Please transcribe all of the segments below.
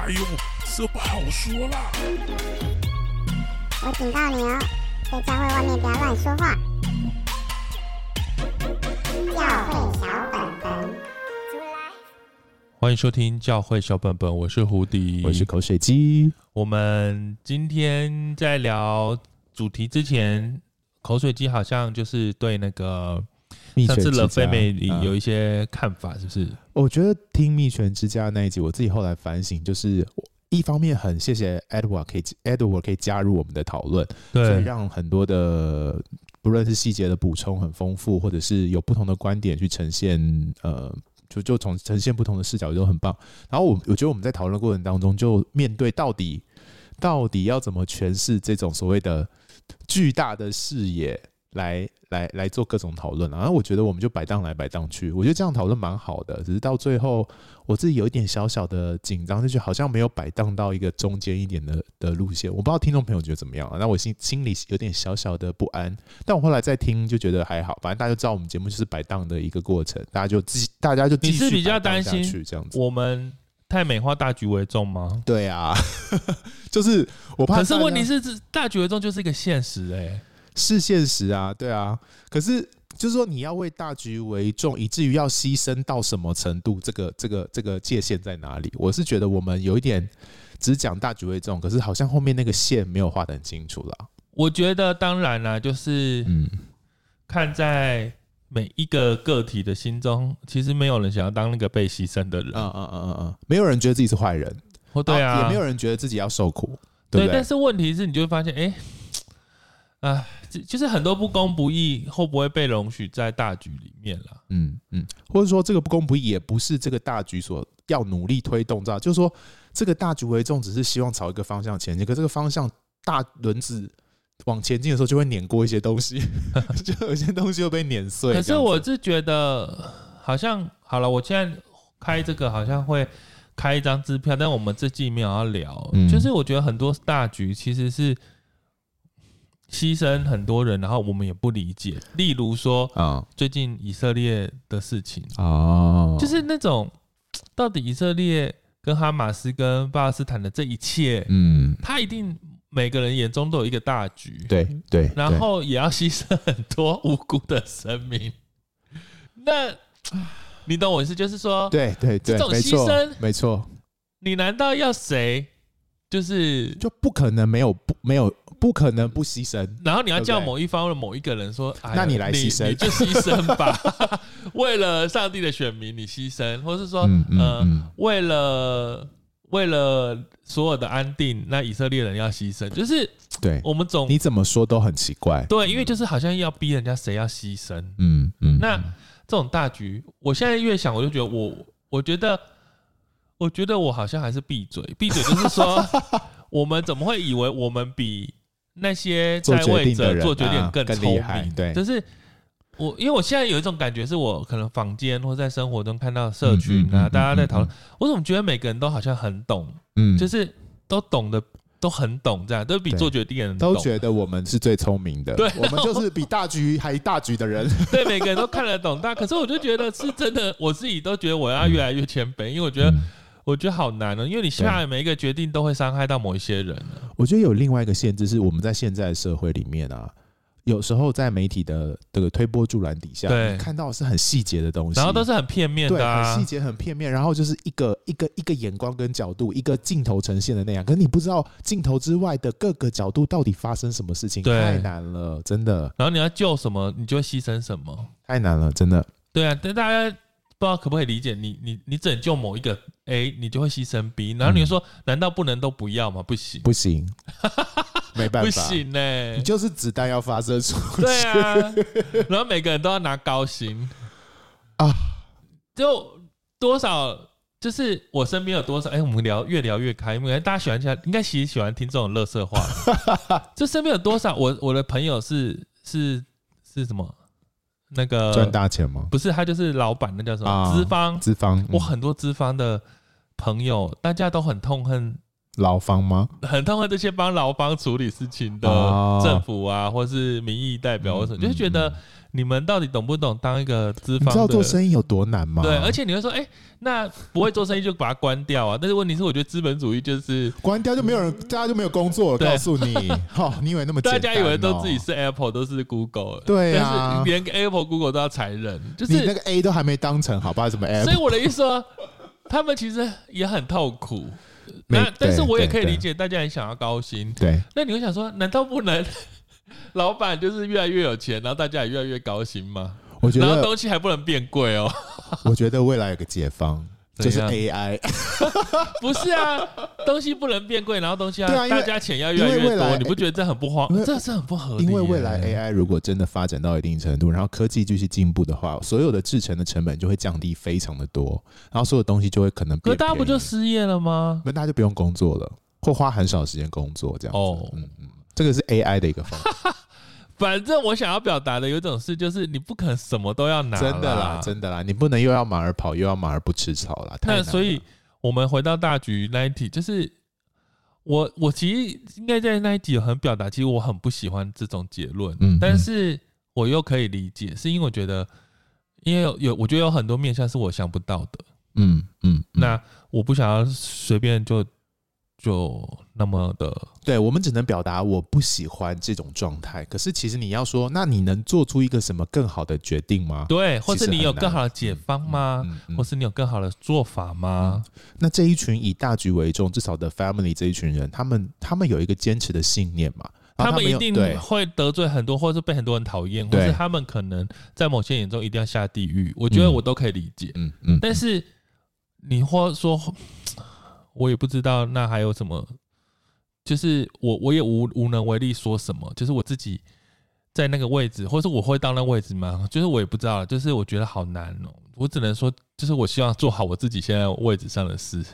哎呦，这不好说啦！我警告你哦，在教会外面不要乱说话。教会小本本，欢迎收听教会小本本，我是胡迪，我是口水鸡。我们今天在聊主题之前，口水鸡好像就是对那个。上次了非美里有一些看法，是不是？我觉得听蜜泉之家那一集，我自己后来反省，就是一方面很谢谢 Edward 可以 Edward 可以加入我们的讨论，对，所以让很多的不论是细节的补充很丰富，或者是有不同的观点去呈现，呃，就就从呈现不同的视角都很棒。然后我我觉得我们在讨论过程当中，就面对到底到底要怎么诠释这种所谓的巨大的视野。来来来做各种讨论，然后我觉得我们就摆荡来摆荡去，我觉得这样讨论蛮好的。只是到最后，我自己有一点小小的紧张，就觉得好像没有摆荡到一个中间一点的的路线。我不知道听众朋友觉得怎么样啊？那我心心里有点小小的不安。但我后来再听就觉得还好，反正大家就知道我们节目就是摆荡的一个过程，大家就自己大家就继续。你是比较担心这样子，我们太美化大局为重吗？对啊，就是我怕。可是问题是，这大局为重就是一个现实哎、欸。是现实啊，对啊，可是就是说你要为大局为重，以至于要牺牲到什么程度？这个、这个、这个界限在哪里？我是觉得我们有一点只讲大局为重，可是好像后面那个线没有画得很清楚了。我觉得当然啦，就是嗯，看在每一个个体的心中，其实没有人想要当那个被牺牲的人。嗯嗯嗯嗯嗯，没有人觉得自己是坏人，哦对啊，也没有人觉得自己要受苦，对，对。但是问题是，你就会发现，哎，啊。就是很多不公不义会不会被容许在大局里面了？嗯嗯，或者说这个不公不义也不是这个大局所要努力推动，知道？就是说这个大局为重，只是希望朝一个方向前进。可这个方向大轮子往前进的时候，就会碾过一些东西，就有些东西又被碾碎。可是我是觉得，好像好了，我现在开这个好像会开一张支票，但我们这季没有要聊，嗯，就是我觉得很多大局其实是。牺牲很多人，然后我们也不理解。例如说，啊，最近以色列的事情，哦，就是那种到底以色列跟哈马斯跟巴勒斯坦的这一切，嗯，他一定每个人眼中都有一个大局，对对，然后也要牺牲很多无辜的生命。那你懂我意思，就是说，对对对，这种牺牲，没错，你难道要谁？就是就不可能没有不没有。不可能不牺牲，然后你要叫某一方的某一个人说：“对对那你来牺牲，你就牺牲吧，为了上帝的选民，你牺牲，或是说，嗯，嗯，呃、嗯，为了为了所有的安定，那以色列人要牺牲，就是对我们总你怎么说都很奇怪，对，因为就是好像要逼人家谁要牺牲，嗯嗯，那这种大局，我现在越想，我就觉得我，我觉得，我觉得我好像还是闭嘴，闭嘴就是说，我们怎么会以为我们比。那些在位者做决定更聪明，对，就是我，因为我现在有一种感觉，是我可能房间或在生活中看到社群啊，大家在讨论，我怎么觉得每个人都好像很懂，嗯，就是都懂得都很懂，这样都比做决定的人都觉得我们是最聪明的，对，我们就是比大局还大局的人，对，每个人都看得懂，但可是我就觉得是真的，我自己都觉得我要越来越谦卑，因为我觉得。我觉得好难哦，因为你下来每一个决定都会伤害到某一些人。我觉得有另外一个限制是，我们在现在的社会里面啊，有时候在媒体的这个推波助澜底下，对，看到的是很细节的东西，然后都是很片面的，啊，很细节、很片面，然后就是一个一个一个眼光跟角度，一个镜头呈现的那样，可是你不知道镜头之外的各个角度到底发生什么事情，太难了，真的。然后你要救什么，你就会牺牲什么，太难了，真的。对啊，但大家。不知道可不可以理解你？你你拯救某一个 A，你就会牺牲 B，然后你就说，难道不能都不要吗？不行，不行，没办法，不行呢、欸。你就是子弹要发射出去，对啊。然后每个人都要拿高薪啊，就多少，就是我身边有多少？哎、欸，我们聊越聊越开，因为大家喜欢起来，应该其实喜欢听这种乐色话。就身边有多少？我我的朋友是是是什么？那个赚大钱吗？不是，他就是老板，那叫什么？资方，资方。我很多资方的朋友，大家都很痛恨劳方吗？很痛恨这些帮劳方处理事情的政府啊，或是民意代表，或什么，就是觉得。你们到底懂不懂当一个资方？你知道做生意有多难吗？对，而且你会说，哎、欸，那不会做生意就把它关掉啊？但是问题是，我觉得资本主义就是关掉就没有人，大家就没有工作了。告诉你，好、哦，你以为那么简单、哦？大家以为都自己是 Apple，都是 Google，对啊，但是连 Apple、Google 都要裁人，就是你那个 A 都还没当成，好吧？什么 Apple？所以我的意思说，他们其实也很痛苦。那但是我也可以理解，大家很想要高薪。对，那你会想说，难道不能？老板就是越来越有钱，然后大家也越来越高兴吗？我觉得，然后东西还不能变贵哦。我觉得未来有个解放，就是 AI。不是啊，东西不能变贵，然后东西要大家钱要越来越多，你不觉得这很不慌？这是很不合理。因为未来 AI 如果真的发展到一定程度，然后科技继续进步的话，所有的制成的成本就会降低非常的多，然后所有东西就会可能变。可大家不就失业了吗？那大家就不用工作了，或花很少时间工作这样子。哦，嗯嗯。这个是 AI 的一个方法。反正我想要表达的有一种事，就是你不可能什么都要拿。真的啦，真的啦，你不能又要马儿跑，又要马儿不吃草啦。那所以，我们回到大局那一题，就是我我其实应该在那一集有很表达，其实我很不喜欢这种结论。嗯，但是我又可以理解，是因为我觉得，因为有有，我觉得有很多面向是我想不到的。嗯嗯，那我不想要随便就。就那么的，对，我们只能表达我不喜欢这种状态。可是其实你要说，那你能做出一个什么更好的决定吗？对，或是你有更好的解方吗？嗯嗯嗯、或是你有更好的做法吗？嗯、那这一群以大局为重，至少的 family 这一群人，他们他们有一个坚持的信念嘛？他们，一定会得罪很多，或是被很多人讨厌，或是他们可能在某些眼中一定要下地狱。我觉得我都可以理解。嗯嗯，嗯，但是你或说。我也不知道那还有什么，就是我我也无无能为力说什么，就是我自己在那个位置，或是我会到那个位置吗？就是我也不知道，就是我觉得好难哦。我只能说，就是我希望做好我自己现在位置上的事。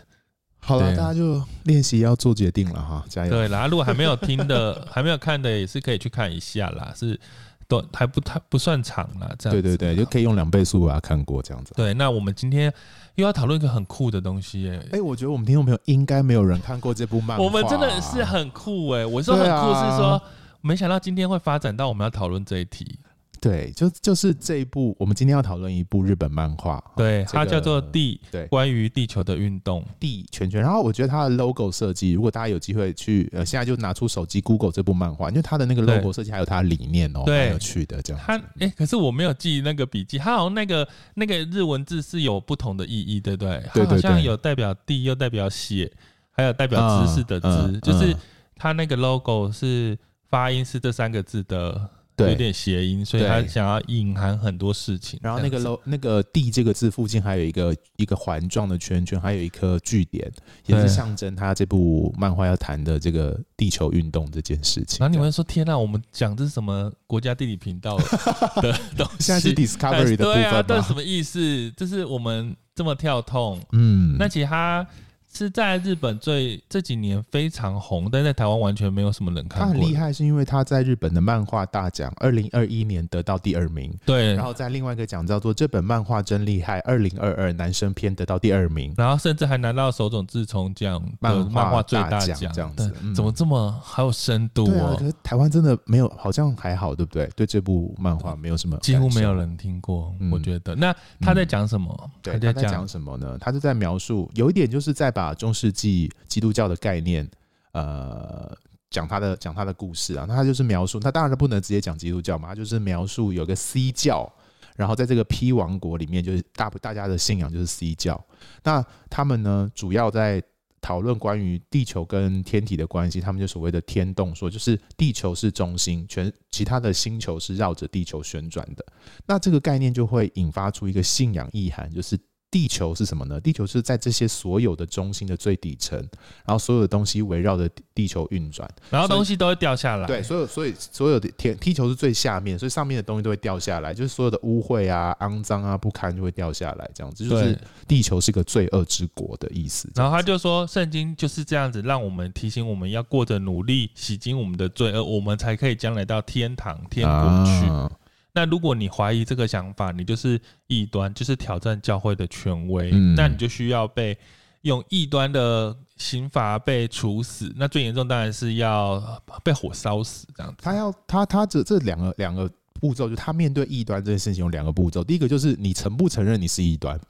好了，大家就练习要做决定了哈，加油！对啦，如果还没有听的、还没有看的，也是可以去看一下啦。是。都还不太不算长了，这样。对对对，就可以用两倍速把它看过这样子。对，那我们今天又要讨论一个很酷的东西耶。哎，我觉得我们听众朋友应该没有人看过这部漫画。我们真的是很酷哎！我说很酷是说，没想到今天会发展到我们要讨论这一题。对，就就是这一部，我们今天要讨论一部日本漫画，对，它叫做《地》，对，关于地球的运动，地圈圈。然后我觉得它的 logo 设计，如果大家有机会去，呃，现在就拿出手机 Google 这部漫画，因为它的那个 logo 设计还有它的理念哦，蛮有趣的这样。它哎，可是我没有记那个笔记，它好像那个那个日文字是有不同的意义，对不对？它好像有代表地，又代表血，还有代表知识的知，就是它那个 logo 是发音是这三个字的。对，有点谐音，所以他想要隐含很多事情。然后那个 “lo” 那个“地”这个字附近还有一个一个环状的圈圈，还有一颗句点，也是象征他这部漫画要谈的这个地球运动这件事情。然后你们说：“天哪，我们讲这是什么国家地理频道 的东西？现在是 Discovery 的部分吗？”对啊，这是什么意思？就是我们这么跳痛。嗯，那其实他。是在日本最这几年非常红，但在台湾完全没有什么人看过。他很厉害，是因为他在日本的漫画大奖二零二一年得到第二名。对，然后在另外一个奖叫做“这本漫画真厉害”二零二二男生篇得到第二名，然后甚至还拿到手冢治虫奖漫画最大奖这样子。怎么这么还有深度哦？可是台湾真的没有，好像还好，对不对？对这部漫画没有什么，几乎没有人听过。我觉得，那他在讲什么？他在讲什么呢？他是在描述，有一点就是在把。啊中世纪基督教的概念，呃，讲他的讲他的故事啊，那他就是描述，他当然不能直接讲基督教嘛，他就是描述有个 C 教，然后在这个 P 王国里面，就是大大家的信仰就是 C 教，那他们呢，主要在讨论关于地球跟天体的关系，他们就所谓的天动说，就是地球是中心，全其他的星球是绕着地球旋转的，那这个概念就会引发出一个信仰意涵，就是。地球是什么呢？地球是在这些所有的中心的最底层，然后所有的东西围绕着地球运转，然后东西都会掉下来。对，所有所以所有的天地球是最下面，所以上面的东西都会掉下来，就是所有的污秽啊、肮脏啊、不堪就会掉下来，这样子就是地球是个罪恶之国的意思。然后他就说，圣经就是这样子，让我们提醒我们要过着努力洗净我们的罪恶，我们才可以将来到天堂天国去。啊那如果你怀疑这个想法，你就是异端，就是挑战教会的权威，嗯、那你就需要被用异端的刑罚被处死，那最严重当然是要被火烧死这样子。他要他他这这两个两个步骤，就他面对异端这件事情有两个步骤。第一个就是你承不承认你是异端，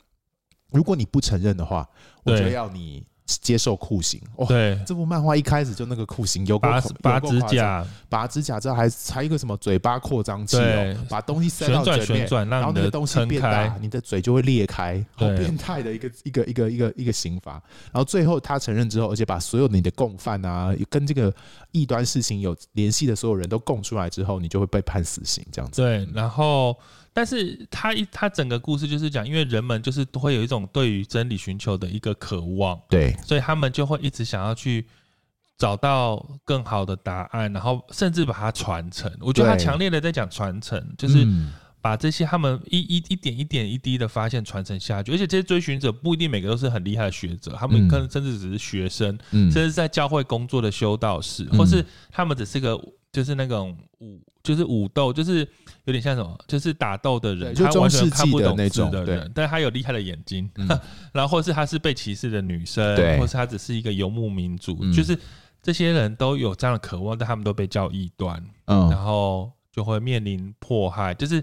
如果你不承认的话，我觉得要你。接受酷刑，哦！对，这部漫画一开始就那个酷刑，有拔拔指甲，拔指甲之后还还一个什么嘴巴扩张器哦，把东西塞到嘴里面，然后那个东西变大，你的嘴就会裂开，好变态的一个一个一个一个一个刑罚。然后最后他承认之后，而且把所有你的共犯啊，跟这个异端事情有联系的所有人都供出来之后，你就会被判死刑这样子。对，然后。但是他一他整个故事就是讲，因为人们就是都会有一种对于真理寻求的一个渴望，对，所以他们就会一直想要去找到更好的答案，然后甚至把它传承。我觉得他强烈的在讲传承，就是把这些他们一一一点一点一滴的发现传承下去。而且这些追寻者不一定每个都是很厉害的学者，他们可能甚至只是学生，甚至在教会工作的修道士，或是他们只是个。就是那种武，就是武斗，就是有点像什么，就是打斗的人，他完全看不懂字的人，但是他有厉害的眼睛，然后或是他是被歧视的女生，或是他只是一个游牧民族，就是这些人都有这样的渴望，但他们都被叫异端，然后就会面临迫害，就是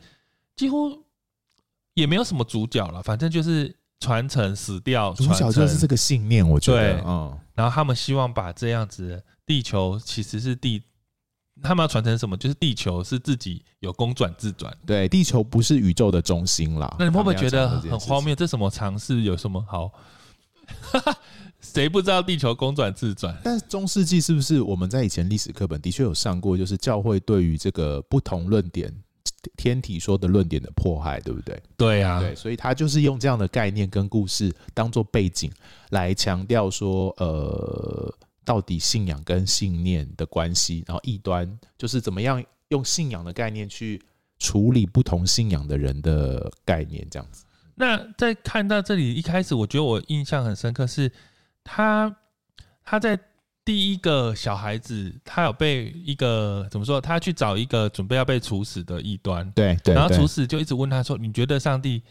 几乎也没有什么主角了，反正就是传承死掉，主角就是这个信念，我觉得，嗯，然后他们希望把这样子，地球其实是地。他们要传承什么？就是地球是自己有公转自转，对，地球不是宇宙的中心啦。那你会不会觉得很荒谬？这什么尝试？有什么好？谁不知道地球公转自转？但是中世纪是不是我们在以前历史课本的确有上过？就是教会对于这个不同论点、天体说的论点的迫害，对不对？对啊，对，所以他就是用这样的概念跟故事当做背景来强调说，呃。到底信仰跟信念的关系，然后异端就是怎么样用信仰的概念去处理不同信仰的人的概念，这样子。那在看到这里一开始，我觉得我印象很深刻，是他他在第一个小孩子，他有被一个怎么说？他去找一个准备要被处死的异端，对对，然后处死就一直问他说：“你觉得上帝？”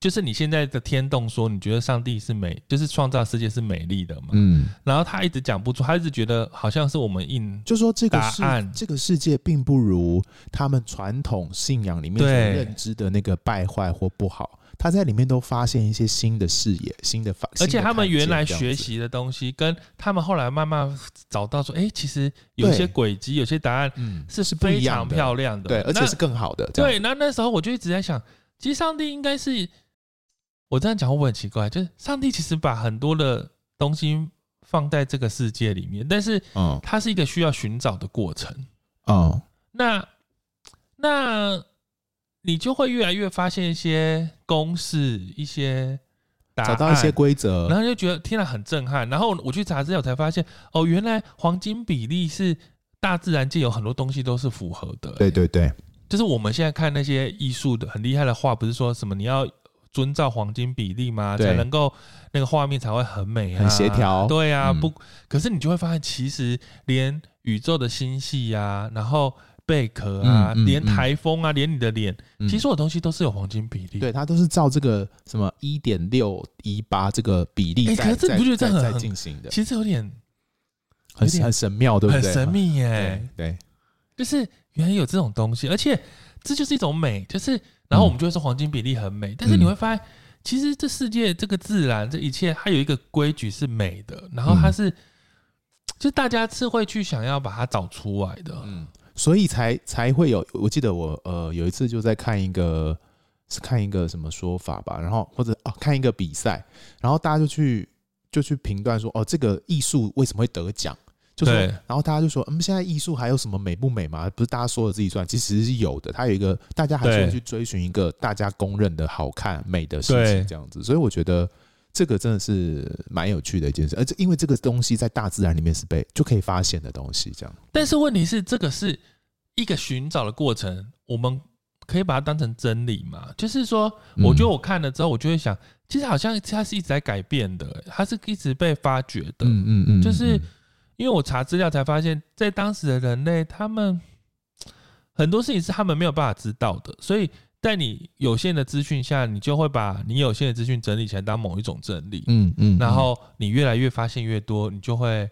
就是你现在的天动说，你觉得上帝是美，就是创造世界是美丽的嘛？嗯，然后他一直讲不出，他一直觉得好像是我们印，就说这个世这个世界并不如他们传统信仰里面所认知的那个败坏或不好，他在里面都发现一些新的视野、新的发，而且他们原来学习的东西，跟他们后来慢慢找到说，哎，其实有些轨迹、有些答案，嗯，是是非常漂亮的，对，而且是更好的。对，那那时候我就一直在想，其实上帝应该是。我这样讲会不会很奇怪？就是上帝其实把很多的东西放在这个世界里面，但是，嗯它是一个需要寻找的过程。哦，那那你就会越来越发现一些公式，一些找到一些规则，然后就觉得听了很震撼。然后我去查资料才发现，哦，原来黄金比例是大自然界有很多东西都是符合的。对对对，就是我们现在看那些艺术的很厉害的画，不是说什么你要。遵照黄金比例嘛？才能够那个画面才会很美、啊、很协调。对啊，不，可是你就会发现，其实连宇宙的星系啊，然后贝壳啊，嗯嗯、连台风啊，连你的脸，嗯、其实所有东西都是有黄金比例。对，它都是照这个什么一点六一八这个比例在。可是这你不觉得这很在进行的？其实有点很很神妙，对不对？很神秘耶、欸。对，就是原来有这种东西，而且这就是一种美，就是。然后我们就会说黄金比例很美，但是你会发现，其实这世界这个自然这一切，它有一个规矩是美的，然后它是，就大家是会去想要把它找出来的，嗯，所以才才会有。我记得我呃有一次就在看一个是看一个什么说法吧，然后或者哦看一个比赛，然后大家就去就去评断说哦这个艺术为什么会得奖。就是，然后大家就说，嗯，现在艺术还有什么美不美吗？不是大家说了自己算，其实是有的。它有一个，大家还是会去追寻一个大家公认的好看美的事情，这样子。所以我觉得这个真的是蛮有趣的一件事，而且因为这个东西在大自然里面是被就可以发现的东西，这样。但是问题是，这个是一个寻找的过程，我们可以把它当成真理吗？就是说，我觉得我看了之后，我就会想，其实好像它是一直在改变的，它是一直被发掘的。嗯嗯嗯，就是。因为我查资料才发现，在当时的人类，他们很多事情是他们没有办法知道的，所以在你有限的资讯下，你就会把你有限的资讯整理起来当某一种真理，嗯嗯，然后你越来越发现越多，你就会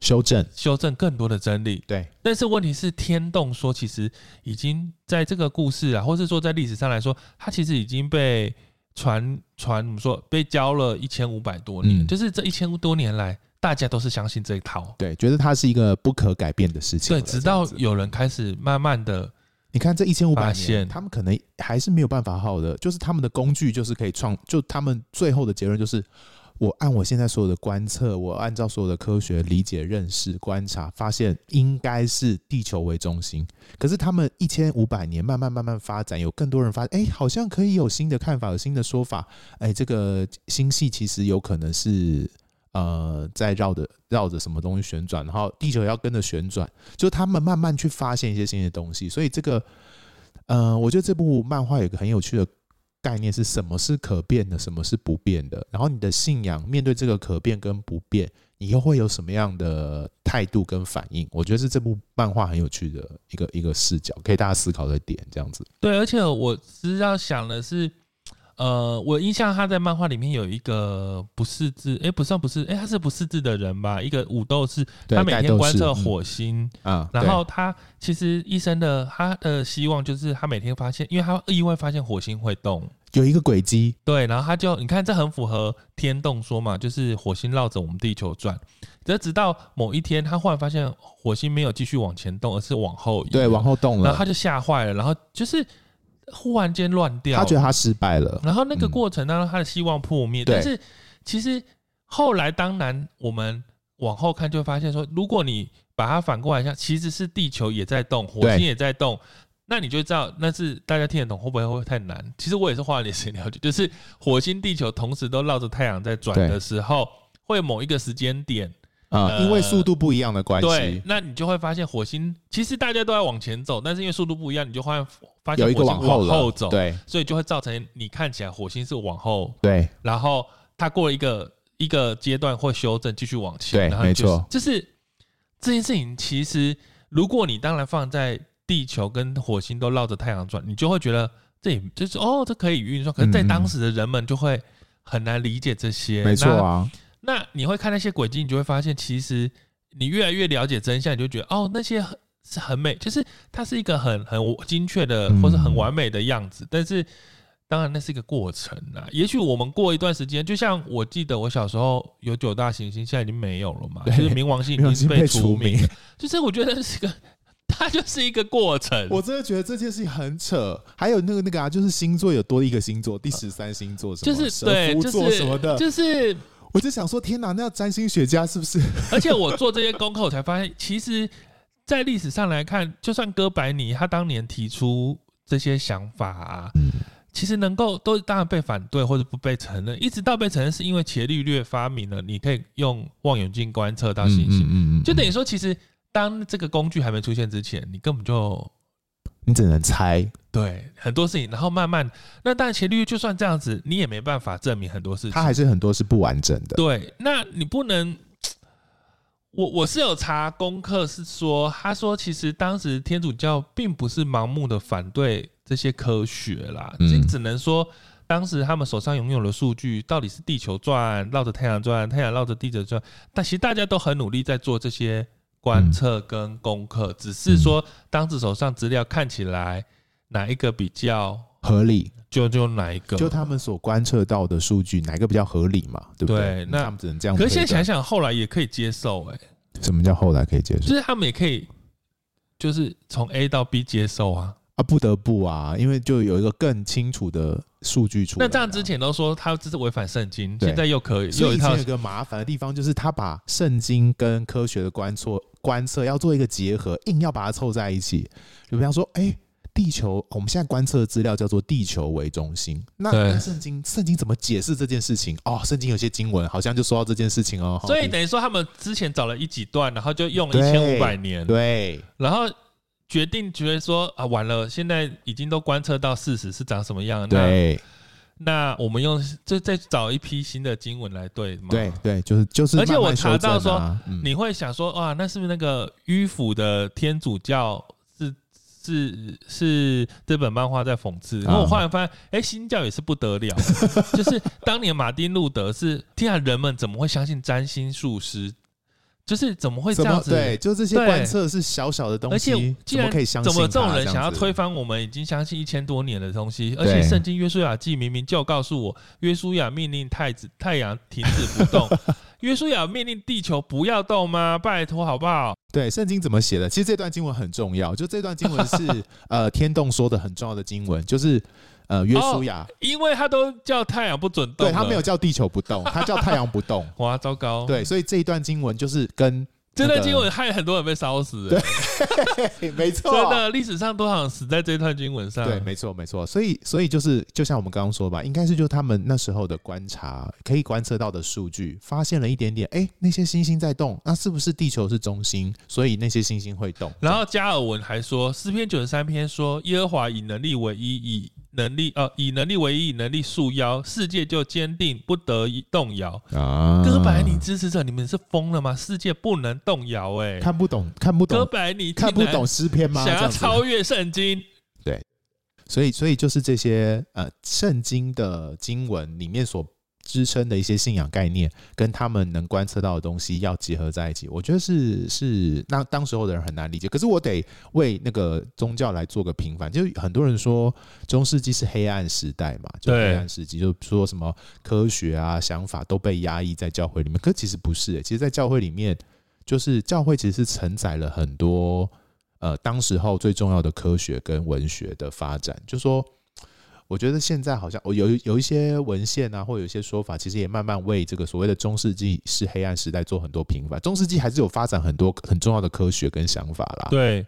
修正。修正更多的真理。对，但是问题是，天动说其实已经在这个故事啊，或是说在历史上来说，它其实已经被传传怎么说被教了一千五百多年，嗯、就是这一千多年来，大家都是相信这一套，对，觉得它是一个不可改变的事情。对，直到有人开始慢慢的。你看这一千五百年，他们可能还是没有办法好的，就是他们的工具就是可以创，就他们最后的结论就是，我按我现在所有的观测，我按照所有的科学理解、认识、观察，发现应该是地球为中心。可是他们一千五百年慢慢慢慢发展，有更多人发现，哎，好像可以有新的看法，有新的说法，哎，这个星系其实有可能是。呃，在绕着绕着什么东西旋转，然后地球要跟着旋转，就他们慢慢去发现一些新的东西。所以这个，呃，我觉得这部漫画有一个很有趣的概念是什么是可变的，什么是不变的。然后你的信仰面对这个可变跟不变，你又会有什么样的态度跟反应？我觉得是这部漫画很有趣的一个一个视角，可以大家思考的点，这样子。对，而且我其实要想的是。呃，我印象他在漫画里面有一个不识字，哎、欸，不算不是，哎、欸，他是不识字的人吧？一个武斗士，他每天观测火星啊，然后他其实一生的他的希望就是他每天发现，因为他意外发现火星会动，有一个轨迹，对，然后他就你看这很符合天动说嘛，就是火星绕着我们地球转，这直到某一天他忽然发现火星没有继续往前动，而是往后移，对，往后动了，然后他就吓坏了，然后就是。忽然间乱掉，他觉得他失败了，然后那个过程当中，他的希望破灭。嗯、但是其实后来，当然我们往后看，就会发现说，如果你把它反过来想，其实是地球也在动，火星也在动，那你就知道那是大家听得懂，会不会会太难？其实我也是花了点时间了解，就是火星、地球同时都绕着太阳在转的时候，会某一个时间点。啊、嗯，因为速度不一样的关系，对，那你就会发现火星其实大家都在往前走，但是因为速度不一样，你就会发现火星往后走，对，所以就会造成你看起来火星是往后，对，然后它过了一个一个阶段会修正，继续往前，对，然后就是、没错，就是这件事情其实如果你当然放在地球跟火星都绕着太阳转，你就会觉得这也就是哦，这可以运算，可是在当时的人们就会很难理解这些，嗯、没错啊。那你会看那些轨迹，你就会发现，其实你越来越了解真相，你就觉得哦，那些是很美，就是它是一个很很精确的，或是很完美的样子。嗯、但是，当然那是一个过程啊。也许我们过一段时间，就像我记得我小时候有九大行星，现在已经没有了嘛，就是冥王星已经被 除名。就是我觉得是个，它就是一个过程。我真的觉得这件事情很扯。还有那个那个啊，就是星座有多一个星座，第十三星座什么，就是对，就是什么的，就是。我就想说，天哪，那要占星学家是不是？而且我做这些功课，我才发现，其实，在历史上来看，就算哥白尼他当年提出这些想法啊，其实能够都当然被反对或者不被承认，一直到被承认，是因为伽利略发明了，你可以用望远镜观测到星星，嗯嗯就等于说，其实当这个工具还没出现之前，你根本就。你只能猜，对很多事情，然后慢慢，那但伽利略就算这样子，你也没办法证明很多事情，它还是很多是不完整的。对，那你不能，我我是有查功课，是说他说其实当时天主教并不是盲目的反对这些科学啦，嗯，只能说当时他们手上拥有的数据到底是地球转绕着太阳转，太阳绕着地球转，但其实大家都很努力在做这些。观测跟功课，只是说当时手上资料看起来哪一个比较合理，就就哪一个，就他们所观测到的数据哪一个比较合理嘛？对不对？对，那他们只能这样。可是现在想想，后来也可以接受哎。什么叫后来可以接受？就是他们也可以，就是从 A 到 B 接受啊啊，不得不啊，因为就有一个更清楚的数据出来。那这样之前都说他这是违反圣经，现在又可以。所以以前有一个麻烦的地方，就是他把圣经跟科学的观测。观测要做一个结合，硬要把它凑在一起。就比方说，哎、欸，地球，我们现在观测的资料叫做地球为中心。那圣经，圣经怎么解释这件事情？哦，圣经有些经文好像就说到这件事情哦。所以等于说，他们之前找了一几段，然后就用了一千五百年，对，然后决定觉得说啊，完了，现在已经都观测到事实是长什么样，对。那我们用就再找一批新的经文来对吗？对对，就是就是、啊。而且我查到说，嗯、你会想说，哇，那是不是那个迂腐的天主教是是是这本漫画在讽刺。然后我后来发现，哎、欸，新教也是不得了，就是当年马丁路德是天啊，人们怎么会相信占星术师？就是怎么会这样子？对，就这些观测是小小的东西，而且怎么可以相信？怎么这种人想要推翻我们已经相信一千多年的东西？而且圣经约书亚记明明就告诉我，约书亚命令太子太阳停止不动，约书亚命令地球不要动吗？拜托好不好？对，圣经怎么写的？其实这段经文很重要，就这段经文是 呃天动说的很重要的经文，就是。呃，约书亚、哦，因为他都叫太阳不准动，对，他没有叫地球不动，他叫太阳不动。哇，糟糕！对，所以这一段经文就是跟、那个、这段经文害很多人被烧死。对，没错，真的，历史上多少人死在这一段经文上？对，没错，没错。所以，所以就是，就像我们刚刚说吧，应该是就他们那时候的观察，可以观测到的数据，发现了一点点，哎、欸，那些星星在动，那是不是地球是中心？所以那些星星会动。然后加尔文还说，诗篇九十三篇说，耶和华以能力为一，以能力呃，以能力为一，以能力束腰，世界就坚定不得动摇啊！哥白尼支持者，你们是疯了吗？世界不能动摇，哎，看不懂，看不懂。哥白尼看不懂诗篇吗？想要超越圣经，对，所以，所以就是这些呃，圣经的经文里面所。支撑的一些信仰概念，跟他们能观测到的东西要结合在一起，我觉得是是那当时候的人很难理解。可是我得为那个宗教来做个平反，就很多人说中世纪是黑暗时代嘛，就黑暗时期，就说什么科学啊想法都被压抑在教会里面。可其实不是、欸，其实，在教会里面，就是教会其实是承载了很多呃当时候最重要的科学跟文学的发展，就说。我觉得现在好像我有有一些文献啊，或有一些说法，其实也慢慢为这个所谓的中世纪是黑暗时代做很多平反。中世纪还是有发展很多很重要的科学跟想法啦。对，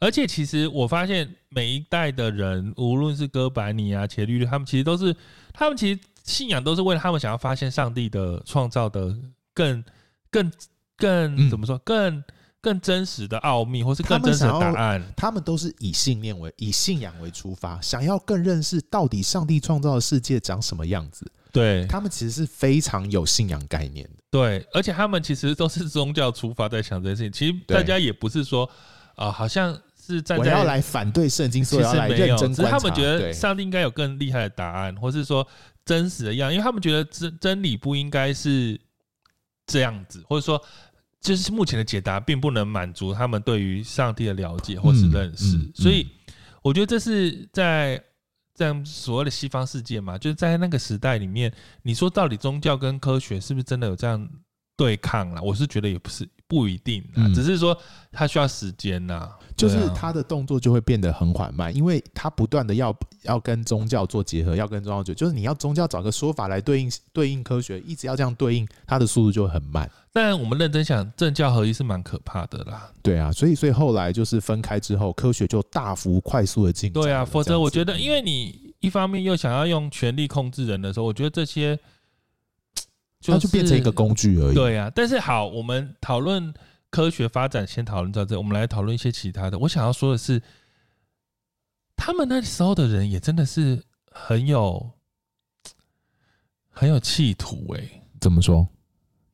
而且其实我发现每一代的人，无论是哥白尼啊、伽利略，他们其实都是，他们其实信仰都是为了他们想要发现上帝的创造的更更更怎么说更。更真实的奥秘，或是更真实的答案，他们都是以信念为以信仰为出发，想要更认识到底上帝创造的世界长什么样子。对，他们其实是非常有信仰概念的。对，而且他们其实都是宗教出发在想这件事情。其实大家也不是说啊、呃，好像是站在我要来反对圣经，所以要来认真。只是他们觉得上帝应该有更厉害的答案，或是说真实的样，因为他们觉得真真理不应该是这样子，或者说。就是目前的解答并不能满足他们对于上帝的了解或是认识，嗯嗯嗯、所以我觉得这是在在所谓的西方世界嘛，就是在那个时代里面，你说到底宗教跟科学是不是真的有这样对抗啦？我是觉得也不是不一定啊，只是说它需要时间呐，就是他的动作就会变得很缓慢，因为他不断的要要跟宗教做结合，要跟宗教就，就是你要宗教找个说法来对应对应科学，一直要这样对应，它的速度就会很慢。但我们认真想，政教合一是蛮可怕的啦。对啊，所以所以后来就是分开之后，科学就大幅快速的进展。对啊，否则我觉得，因为你一方面又想要用权力控制人的时候，我觉得这些，它就变成一个工具而已。对啊，但是好，我们讨论科学发展，先讨论到这，我们来讨论一些其他的。我想要说的是，他们那时候的人也真的是很有很有企图哎、欸。怎么说？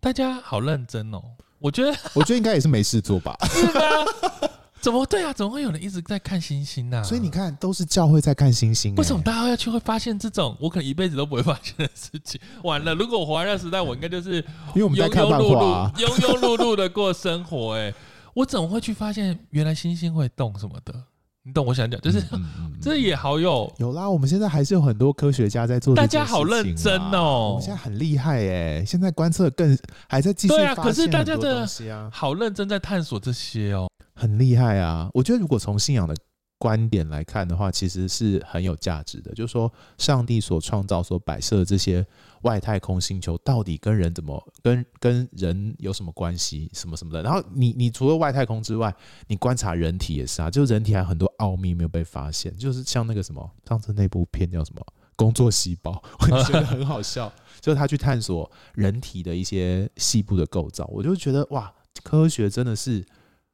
大家好认真哦，我觉得，我觉得应该也是没事做吧？是吗？怎么对啊？怎么会有人一直在看星星呢？所以你看，都是教会在看星星。为什么大家要去会发现这种我可能一辈子都不会发现的事情？完了，如果我活在那时代，我应该就是因为我们在看漫画，庸庸碌碌的过生活。哎，我怎么会去发现原来星星会动什么的？你懂我想讲，就是、嗯嗯、这也好有有啦。我们现在还是有很多科学家在做，大家好认真哦。我们现在很厉害哎，现在观测更还在继续。对啊，可是大家的好认真在探索这些哦，很厉害啊。我觉得如果从信仰的。观点来看的话，其实是很有价值的。就是说，上帝所创造、所摆设的这些外太空星球，到底跟人怎么跟跟人有什么关系？什么什么的。然后你，你除了外太空之外，你观察人体也是啊，就人体还有很多奥秘没有被发现。就是像那个什么，上次那部片叫什么《工作细胞》，我觉得很好笑。就是他去探索人体的一些细部的构造，我就觉得哇，科学真的是。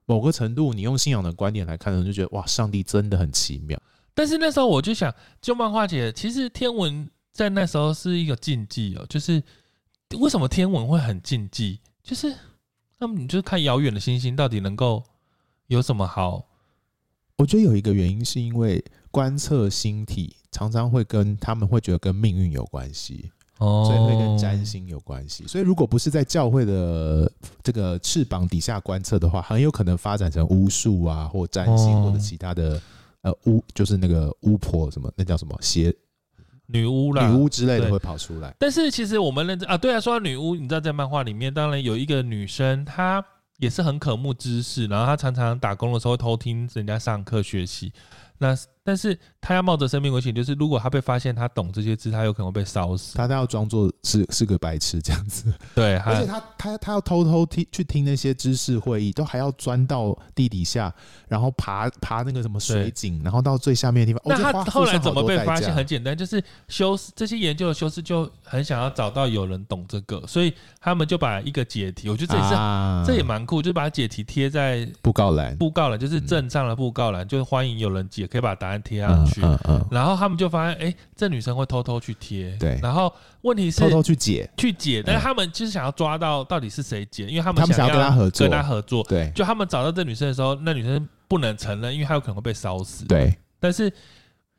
某个程度，你用信仰的观点来看呢，就觉得哇，上帝真的很奇妙。但是那时候我就想，就漫画姐，其实天文在那时候是一个禁忌哦。就是为什么天文会很禁忌？就是那么你就看遥远的星星到底能够有什么好我觉得有一个原因是因为观测星体常常会跟他们会觉得跟命运有关系，哦，所以会跟占星有关系。所以如果不是在教会的这个翅膀底下观测的话，很有可能发展成巫术啊，或占星或者其他的呃巫，就是那个巫婆什么，那叫什么邪女巫啦，女巫之类的会跑出来。但是其实我们认知啊，对啊，说到女巫，你知道在漫画里面，当然有一个女生，她。也是很渴慕知识，然后她常常打工的时候会偷听人家上课学习。那但是他要冒着生命危险，就是如果他被发现他懂这些字，他有可能会被烧死。他都要装作是是个白痴这样子。对，而且他他他要偷偷听去听那些知识会议，都还要钻到地底下，然后爬爬那个什么水井，然后到最下面的地方。那他后来怎么被发现？很简单，就是修士这些研究的修士就很想要找到有人懂这个，所以他们就把一个解题，我觉得这也是、啊、这也蛮酷，就把解题贴在布告栏，布告栏就是镇上的布告栏，就是欢迎有人解，可以把答案贴上去。嗯嗯嗯，然后他们就发现，哎、欸，这女生会偷偷去贴，对。然后问题是偷偷去解，去解，但是他们就是想要抓到到底是谁解，因为他们想要跟他合作，跟他合作。对，就他们找到这女生的时候，那女生不能承认，因为她有可能会被烧死。对，但是。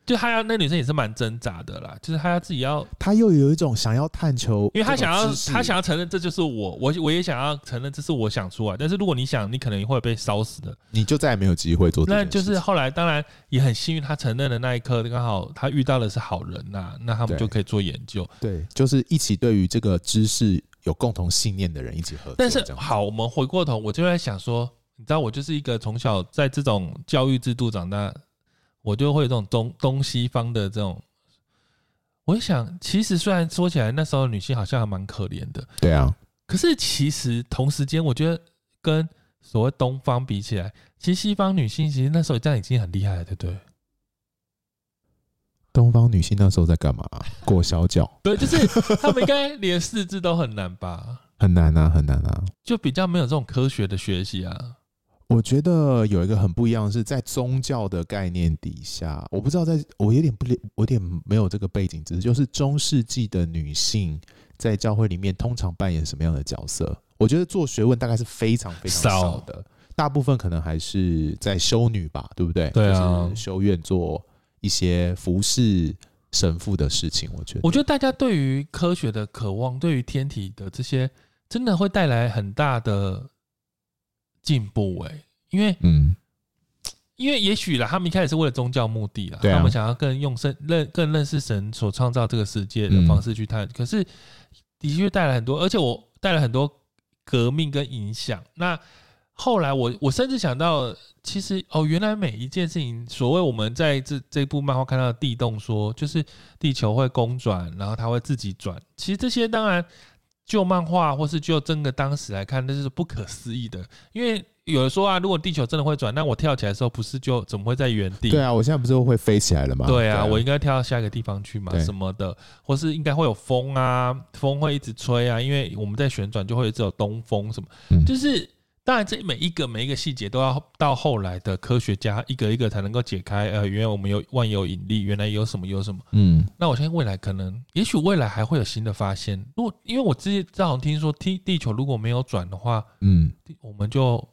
就他要那女生也是蛮挣扎的啦，就是他要自己要，他又有一种想要探求，因为他想要他想要承认这就是我，我我也想要承认这是我想出来，但是如果你想，你可能会被烧死的，你就再也没有机会做。那就是后来当然也很幸运，他承认的那一刻刚好他遇到的是好人呐，那他们就可以做研究。对，就是一起对于这个知识有共同信念的人一起合作。但是好，我们回过头，我就在想说，你知道我就是一个从小在这种教育制度长大。我就会有这种东东西方的这种，我想，其实虽然说起来那时候女性好像还蛮可怜的，对啊，可是其实同时间，我觉得跟所谓东方比起来，其实西方女性其实那时候这样已经很厉害了，对不对？东方女性那时候在干嘛？裹小脚？对，就是他们应该连四字都很难吧？很难啊，很难啊，就比较没有这种科学的学习啊。我觉得有一个很不一样的是，在宗教的概念底下，我不知道在，在我有点不，我有点没有这个背景知识，就是中世纪的女性在教会里面通常扮演什么样的角色？我觉得做学问大概是非常非常少的，大部分可能还是在修女吧，对不对？对啊，就是修院做一些服侍神父的事情。我觉得，我觉得大家对于科学的渴望，对于天体的这些，真的会带来很大的。进步哎、欸，因为嗯，因为也许啦，他们一开始是为了宗教目的啦，他们想要更用神认更认识神所创造这个世界的方式去探，可是的确带来很多，而且我带来很多革命跟影响。那后来我我甚至想到，其实哦，原来每一件事情，所谓我们在这这部漫画看到的地动说，就是地球会公转，然后它会自己转。其实这些当然。就漫画或是就真的当时来看，那是不可思议的。因为有的说啊，如果地球真的会转，那我跳起来的时候不是就怎么会在原地？对啊，我现在不是会飞起来了吗？对啊，我应该跳到下一个地方去嘛，什么的，或是应该会有风啊，风会一直吹啊，因为我们在旋转就会有东风什么，就是。当然，这每一个每一个细节都要到后来的科学家一个一个才能够解开。呃，原来我们有万有引力，原来有什么有什么。嗯，那我相信未来可能，也许未来还会有新的发现。如果因为我之前正好听说，地地球如果没有转的话，嗯，我们就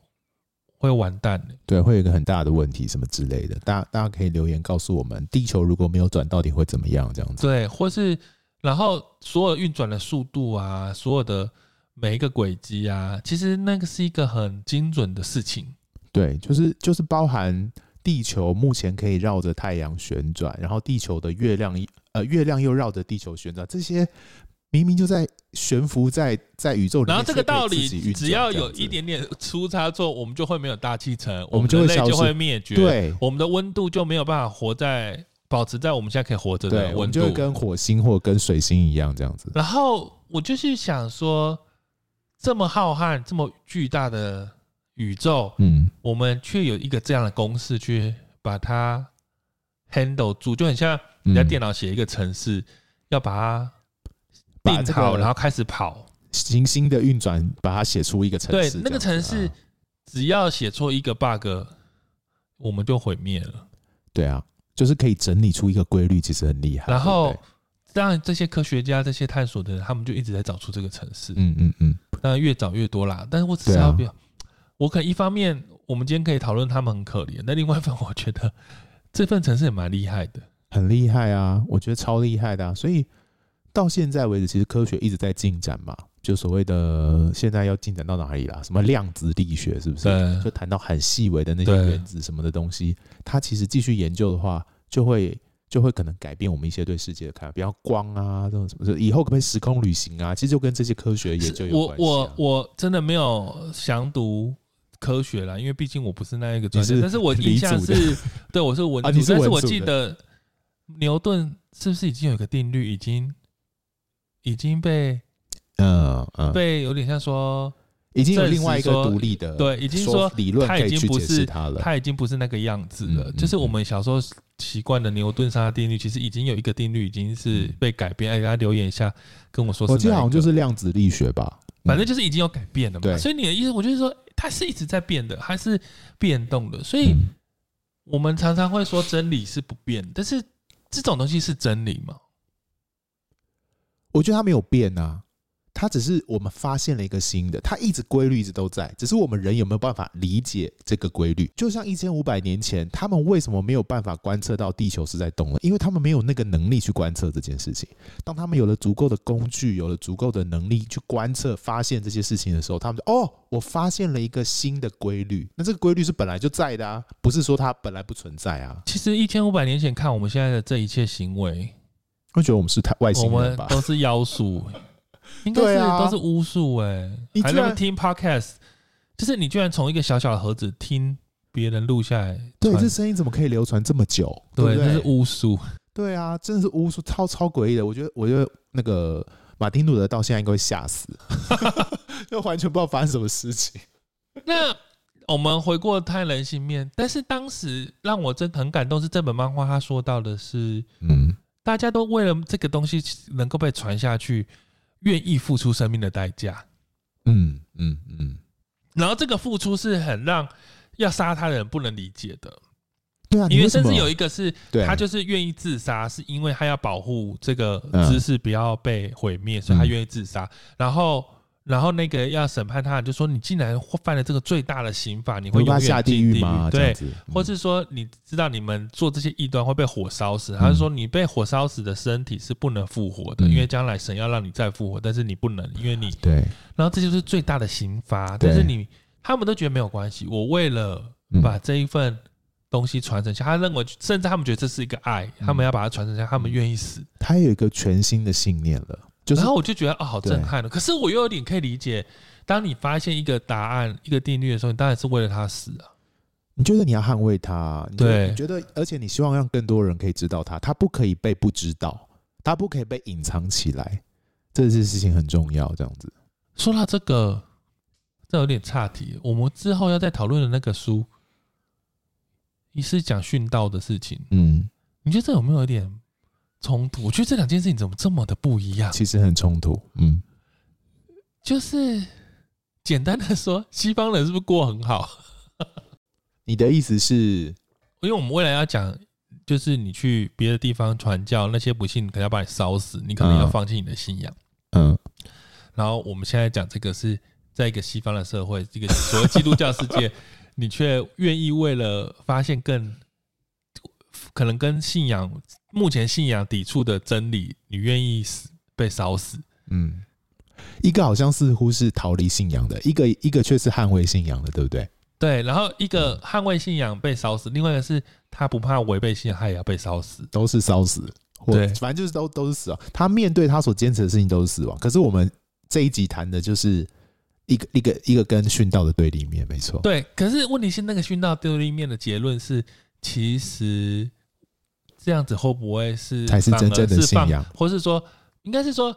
会完蛋。对，会有一个很大的问题，什么之类的。大家大家可以留言告诉我们，地球如果没有转，到底会怎么样？这样子。对，或是然后所有运转的速度啊，所有的。每一个轨迹啊，其实那个是一个很精准的事情。对，就是就是包含地球目前可以绕着太阳旋转，然后地球的月亮呃月亮又绕着地球旋转，这些明明就在悬浮在在宇宙里面。然后这个道理，只要有一点点出差错，我们就会没有大气层，我们人类就会灭绝。对，我们的温度就没有办法活在保持在我们现在可以活着的温度，就跟火星或跟水星一样这样子。然后我就是想说。这么浩瀚、这么巨大的宇宙，嗯，我们却有一个这样的公式去把它 handle 住，就很像你在电脑写一个程式，嗯、要把它定好，然后开始跑行星的运转，把它写出一个程式。对，那个程式只要写错一个 bug，我们就毁灭了。对啊，就是可以整理出一个规律，其实很厉害。然后。当然，这些科学家、这些探索的人，他们就一直在找出这个程式。嗯嗯嗯。当然越找越多啦。但是我只是要不要，我可能一方面，我我们今天可以讨论他们很可怜，那另外一份我觉得这份城市也蛮厉害的，很厉害啊，我觉得超厉害的啊。所以到现在为止，其实科学一直在进展嘛，就所谓的现在要进展到哪里啦？什么量子力学是不是？对，就谈到很细微的那些原子什么的东西，它其实继续研究的话，就会。就会可能改变我们一些对世界的看法，比方光啊这种什么，就以后可不可以时空旅行啊？其实就跟这些科学研究有关系啊。我我我真的没有详读科学啦，因为毕竟我不是那一个专业。但是我印象是，对，我是文组，但是我记得牛顿是不是已经有一个定律，已经已经被嗯嗯被有点像说。已经有另外一个独立的对，已经说理论他已经不是他了，他已经不是那个样子了。就是我们小时候习惯的牛顿三大定律，其实已经有一个定律已经是被改变。哎，大家留言一下跟我说，我记得好像就是量子力学吧，反正就是已经有改变了嘛。所以你的意思，我就是说，它是一直在变的，它是变动的。所以我们常常会说真理是不变，但是这种东西是真理吗？我觉得它没有变啊。它只是我们发现了一个新的，它一直规律一直都在，只是我们人有没有办法理解这个规律？就像一千五百年前，他们为什么没有办法观测到地球是在动的？因为他们没有那个能力去观测这件事情。当他们有了足够的工具，有了足够的能力去观测、发现这些事情的时候，他们就哦，我发现了一个新的规律。那这个规律是本来就在的啊，不是说它本来不存在啊。其实一千五百年前看我们现在的这一切行为，会觉得我们是太外星人吧？我们都是妖术。应该是都是巫术哎，还能听 podcast，就是你居然从一个小小的盒子听别人录下来，对，这声音怎么可以流传这么久？对，这是巫术。对啊，真的是巫术，超超诡异的。我觉得，我觉得那个马丁路德到现在应该会吓死，就完全不知道发生什么事情。那我们回过太人性面，但是当时让我真的很感动是这本漫画，他说到的是，嗯，大家都为了这个东西能够被传下去。愿意付出生命的代价，嗯嗯嗯，然后这个付出是很让要杀他的人不能理解的，对啊，因为甚至有一个是，他就是愿意自杀，是因为他要保护这个知识不要被毁灭，所以他愿意自杀，然后。然后那个要审判他，就说你竟然犯了这个最大的刑罚，你会永远下地狱吗？对，或是说你知道你们做这些异端会被火烧死？他是说你被火烧死的身体是不能复活的，因为将来神要让你再复活，但是你不能，因为你对。然后这就是最大的刑罚，但是你他们都觉得没有关系。我为了把这一份东西传承下，他认为甚至他们觉得这是一个爱，他们要把它传承下，他们愿意死。他有一个全新的信念了。然后我就觉得啊、哦，好震撼的。可是我又有点可以理解，当你发现一个答案、一个定律的时候，你当然是为了他死啊。你觉得你要捍卫他，对？你觉得，而且你希望让更多人可以知道他，他不可以被不知道，他不可以被隐藏起来。这件事情很重要。这样子说到这个，这有点岔题。我们之后要再讨论的那个书，一是讲殉道的事情。嗯，你觉得这有没有一点？冲突，我觉得这两件事情怎么这么的不一样？其实很冲突，嗯，就是简单的说，西方人是不是过很好？你的意思是，因为我们未来要讲，就是你去别的地方传教，那些不信可能要把你烧死，你可能要放弃你的信仰，嗯。然后我们现在讲这个是在一个西方的社会，这个所谓基督教世界，你却愿意为了发现更。可能跟信仰目前信仰抵触的真理，你愿意死被烧死？嗯，一个好像似乎是逃离信仰的，一个一个却是捍卫信仰的，对不对？对。然后一个捍卫信仰被烧死，另外一个是他不怕违背信仰，他也要被烧死，都是烧死。对，反正就是都都是死亡。他面对他所坚持的事情都是死亡。可是我们这一集谈的就是一个一个一个跟殉道的对立面，没错。对。可是问题是，那个殉道对立面的结论是，其实。这样子会不会是才是真正的信仰？或是说，应该是说，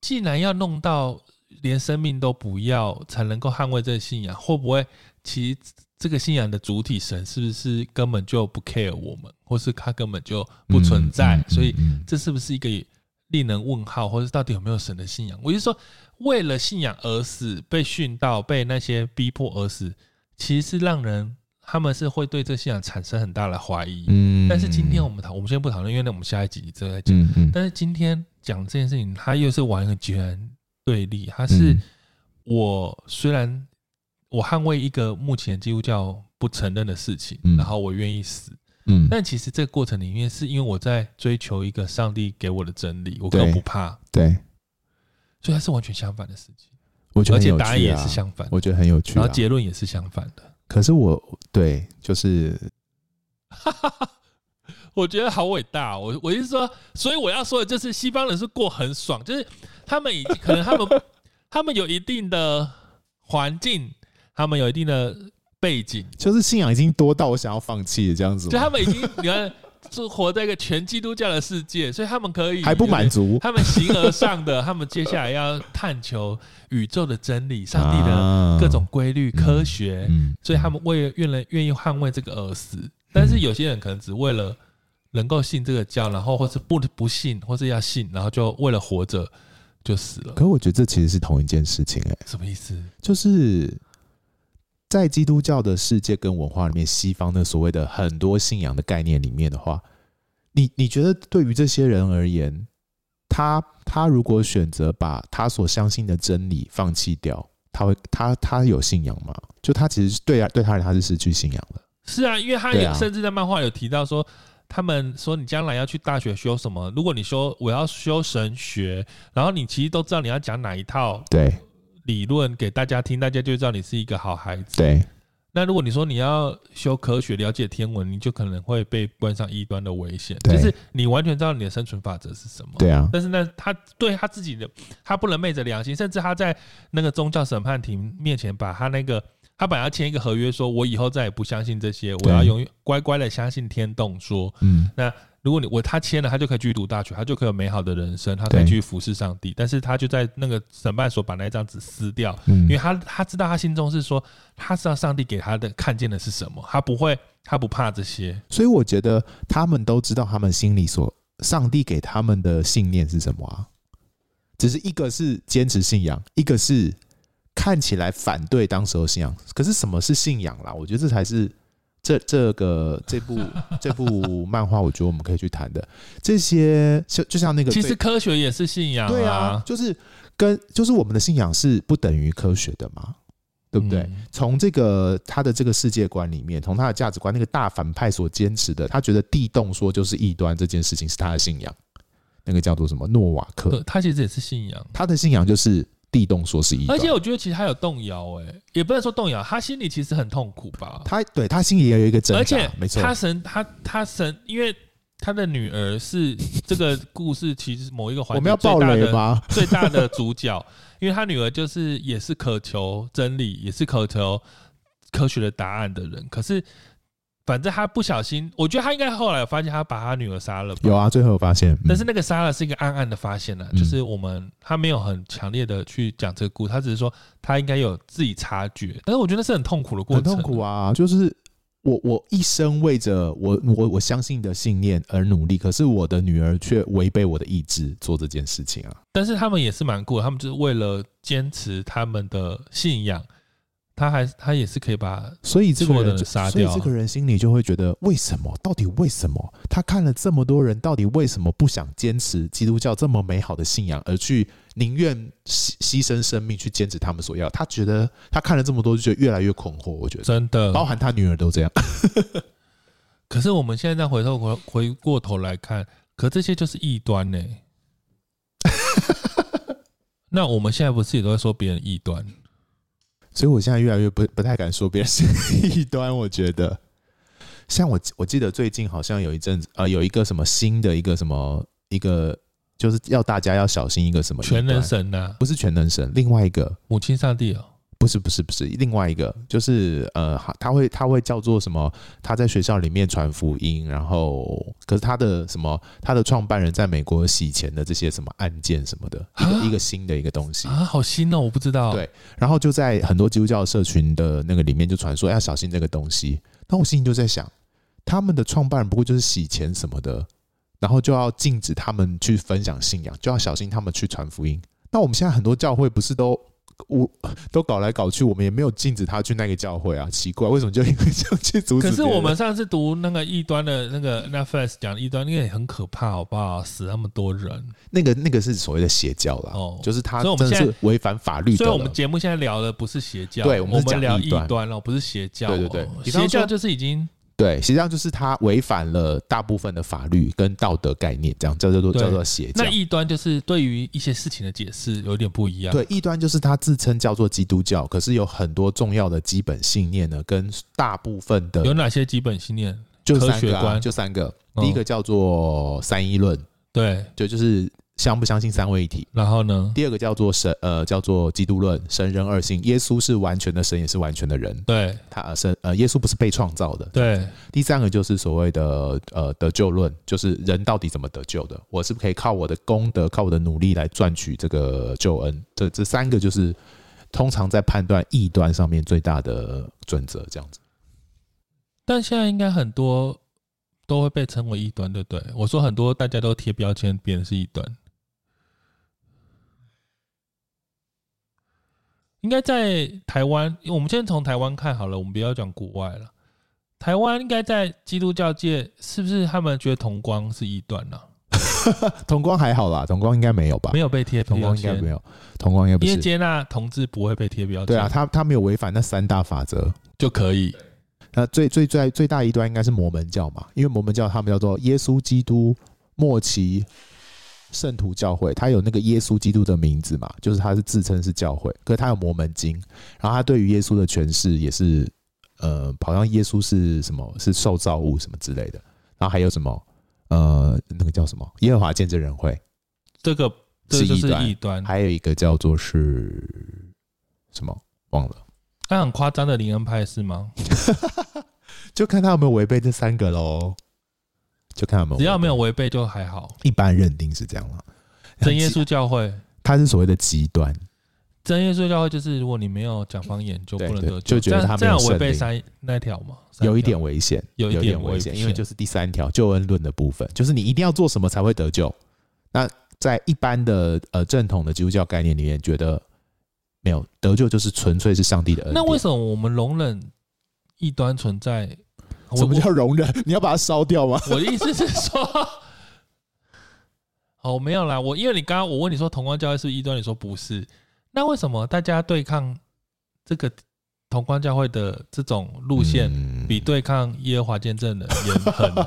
既然要弄到连生命都不要才能够捍卫这个信仰，会不会其实这个信仰的主体神是不是根本就不 care 我们，或是他根本就不存在？所以这是不是一个令人问号？或是到底有没有神的信仰？我就说，为了信仰而死，被殉道，被那些逼迫而死，其实是让人。他们是会对这个信仰产生很大的怀疑，嗯，但是今天我们讨，我们先不讨论，因为那我们下一集就在讲，嗯，但是今天讲这件事情，它又是完全截然对立。它是我虽然我捍卫一个目前基督教不承认的事情，嗯、然后我愿意死。嗯，但其实这个过程里面，是因为我在追求一个上帝给我的真理，我更不怕。对，所以它是完全相反的事情。我觉得、啊、而且答案也是相反，我觉得很有趣、啊。然后结论也是相反的。可是我对，就是，我觉得好伟大。我我意思说，所以我要说的就是，西方人是过很爽，就是他们已经可能他们 他们有一定的环境，他们有一定的。背景就是信仰已经多到我想要放弃的这样子，就他们已经你看，是活在一个全基督教的世界，所以他们可以还不满足，他们形而上的，他们接下来要探求宇宙的真理、上帝的各种规律、科学，所以他们为了愿人愿意捍卫这个而死。但是有些人可能只为了能够信这个教，然后或是不不信，或是要信，然后就为了活着就死了。可我觉得这其实是同一件事情，哎，什么意思？就是。在基督教的世界跟文化里面，西方的所谓的很多信仰的概念里面的话，你你觉得对于这些人而言，他他如果选择把他所相信的真理放弃掉，他会他他有信仰吗？就他其实对啊对他人他是失去信仰了。是啊，因为他有甚至在漫画有提到说，他们说你将来要去大学修什么？如果你说我要修神学，然后你其实都知道你要讲哪一套？对。理论给大家听，大家就知道你是一个好孩子。对。那如果你说你要修科学、了解天文，你就可能会被关上异端的危险。就是你完全知道你的生存法则是什么。对啊。但是呢，他对他自己的，他不能昧着良心，甚至他在那个宗教审判庭面前，把他那个他本来要签一个合约，说我以后再也不相信这些，我要永远乖乖的相信天动说。嗯。那。如果你我他签了，他就可以去读大学，他就可以有美好的人生，他可以去服侍上帝。但是他就在那个审判所把那张纸撕掉，因为他他知道他心中是说，他知道上帝给他的看见的是什么，他不会，他不怕这些。所以我觉得他们都知道他们心里所上帝给他们的信念是什么啊？只是一个是坚持信仰，一个是看起来反对当时候信仰。可是什么是信仰啦？我觉得这才是。这这个这部这部漫画，我觉得我们可以去谈的这些，就就像那个，其实科学也是信仰啊，对啊，就是跟就是我们的信仰是不等于科学的嘛，对不对？从这个他的这个世界观里面，从他的价值观，那个大反派所坚持的，他觉得地动说就是异端这件事情是他的信仰，那个叫做什么诺瓦克，他其实也是信仰，他的信仰就是。地动说是一，而且我觉得其实他有动摇，哎，也不能说动摇，他心里其实很痛苦吧。他对他心里也有一个挣扎，而且没错，他神他他神，因为他的女儿是这个故事其实某一个环节，我们要爆雷吗？最大的主角，因为他女儿就是也是渴求真理，也是渴求科学的答案的人，可是。反正他不小心，我觉得他应该后来有发现他把他女儿杀了。有啊，最后有发现，但是那个杀了是一个暗暗的发现呢、啊，嗯、就是我们他没有很强烈的去讲这个故事，他只是说他应该有自己察觉。但是我觉得是很痛苦的过程，很痛苦啊！就是我我一生为着我我我相信的信念而努力，可是我的女儿却违背我的意志做这件事情啊。但是他们也是蛮酷的，他们就是为了坚持他们的信仰。他还他也是可以把，所以这个人杀掉，所以这个人心里就会觉得，为什么？到底为什么？他看了这么多人，到底为什么不想坚持基督教这么美好的信仰，而去宁愿牺牺牲生命去坚持他们所要？他觉得他看了这么多，就觉得越来越困惑。我觉得真的，包含他女儿都这样。可是我们现在再回头回回过头来看，可这些就是异端呢、欸。那我们现在不是也都在说别人异端？所以，我现在越来越不不太敢说别人是异端。我觉得，像我，我记得最近好像有一阵子，呃，有一个什么新的一个什么一个，就是要大家要小心一个什么全能神呐、啊？不是全能神，另外一个母亲上帝哦。不是不是不是，另外一个就是呃，他会他会叫做什么？他在学校里面传福音，然后可是他的什么？他的创办人在美国洗钱的这些什么案件什么的，一个一个新的一个东西啊，好新哦，我不知道。对，然后就在很多基督教社群的那个里面就传说要小心这个东西。那我心里就在想，他们的创办人不过就是洗钱什么的，然后就要禁止他们去分享信仰，就要小心他们去传福音。那我们现在很多教会不是都？我 都搞来搞去，我们也没有禁止他去那个教会啊，奇怪，为什么就因为这样去阻止？可是我们上次读那个异端的那个 Netflix 讲异端，那个也很可怕，好不好？死那么多人，那个那个是所谓的邪教啦，哦，就是他，所以我们现在违反法律的。所以我们节目现在聊的不是邪教，对，我们讲聊异端了，不是邪教，对对对，邪教就是已经。对，实际上就是他违反了大部分的法律跟道德概念，这样叫做叫做邪教。那异端就是对于一些事情的解释有点不一样。对，异端就是他自称叫做基督教，可是有很多重要的基本信念呢，跟大部分的有哪些基本信念？就三个、啊、就三个。第一个叫做三一论，对，就就是。相不相信三位一体？然后呢？第二个叫做神，呃，叫做基督论，神人二性。耶稣是完全的神，也是完全的人。对，他神，呃，耶稣不是被创造的。对。第三个就是所谓的呃得救论，就是人到底怎么得救的？我是不是可以靠我的功德，靠我的努力来赚取这个救恩？这这三个就是通常在判断异端上面最大的准则，这样子。但现在应该很多都会被称为异端，对不对？我说很多大家都贴标签，别人是异端。应该在台湾，我们先从台湾看好了，我们不要讲国外了。台湾应该在基督教界，是不是他们觉得同光是异端呢？同光还好啦，同光应该没有吧？没有被贴同光应该没有，同光应该不是。因为接纳同志不会被贴标签。对啊，他他没有违反那三大法则就可以。那最最最最大一端应该是摩门教嘛？因为摩门教他们叫做耶稣基督末期。圣徒教会，他有那个耶稣基督的名字嘛？就是他是自称是教会，可是他有摩门经，然后他对于耶稣的诠释也是，呃，好像耶稣是什么？是受造物什么之类的。然后还有什么？呃，那个叫什么？耶和华见证人会，这个是异端。异端。还有一个叫做是什么？忘了。那很夸张的灵恩派是吗？就看他有没有违背这三个喽。就看他们，只要没有违背就还好。一般认定是这样了。真耶稣教会，它是所谓的极端。真耶稣教会就是，如果你没有讲方言，就不能得救。就觉得他这样违背三那条嘛？有一点危险，有一点危险，因为就是第三条救恩论的部分，就是你一定要做什么才会得救。那在一般的呃正统的基督教概念里面，觉得没有得救就是纯粹是上帝的恩。那为什么我们容忍异端存在？什么叫容忍？你要把它烧掉吗？我的意思是说，哦，没有啦。我因为你刚刚我问你说同光教会是异端，你说不是。那为什么大家对抗这个同光教会的这种路线，比对抗耶和华见证人严 狠呢？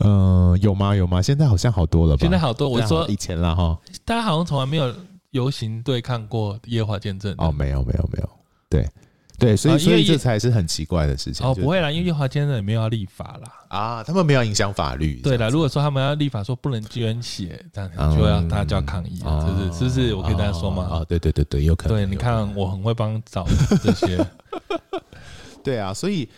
嗯，有吗？有吗？现在好像好多了吧？现在好多。我说以前了哈，大家好像从来没有游行对抗过耶和华见证。哦，没有，没有，没有。对。对，所以所以这才是很奇怪的事情。哦，不会啦，因为耶和华见证人也没有要立法啦。啊，他们没有影响法律。对啦，如果说他们要立法说不能捐血，这样就要大家就要抗议了，就是是不是？我可以这样说吗？啊，对对对对，有可能。对，你看我很会帮找这些。对啊，所以，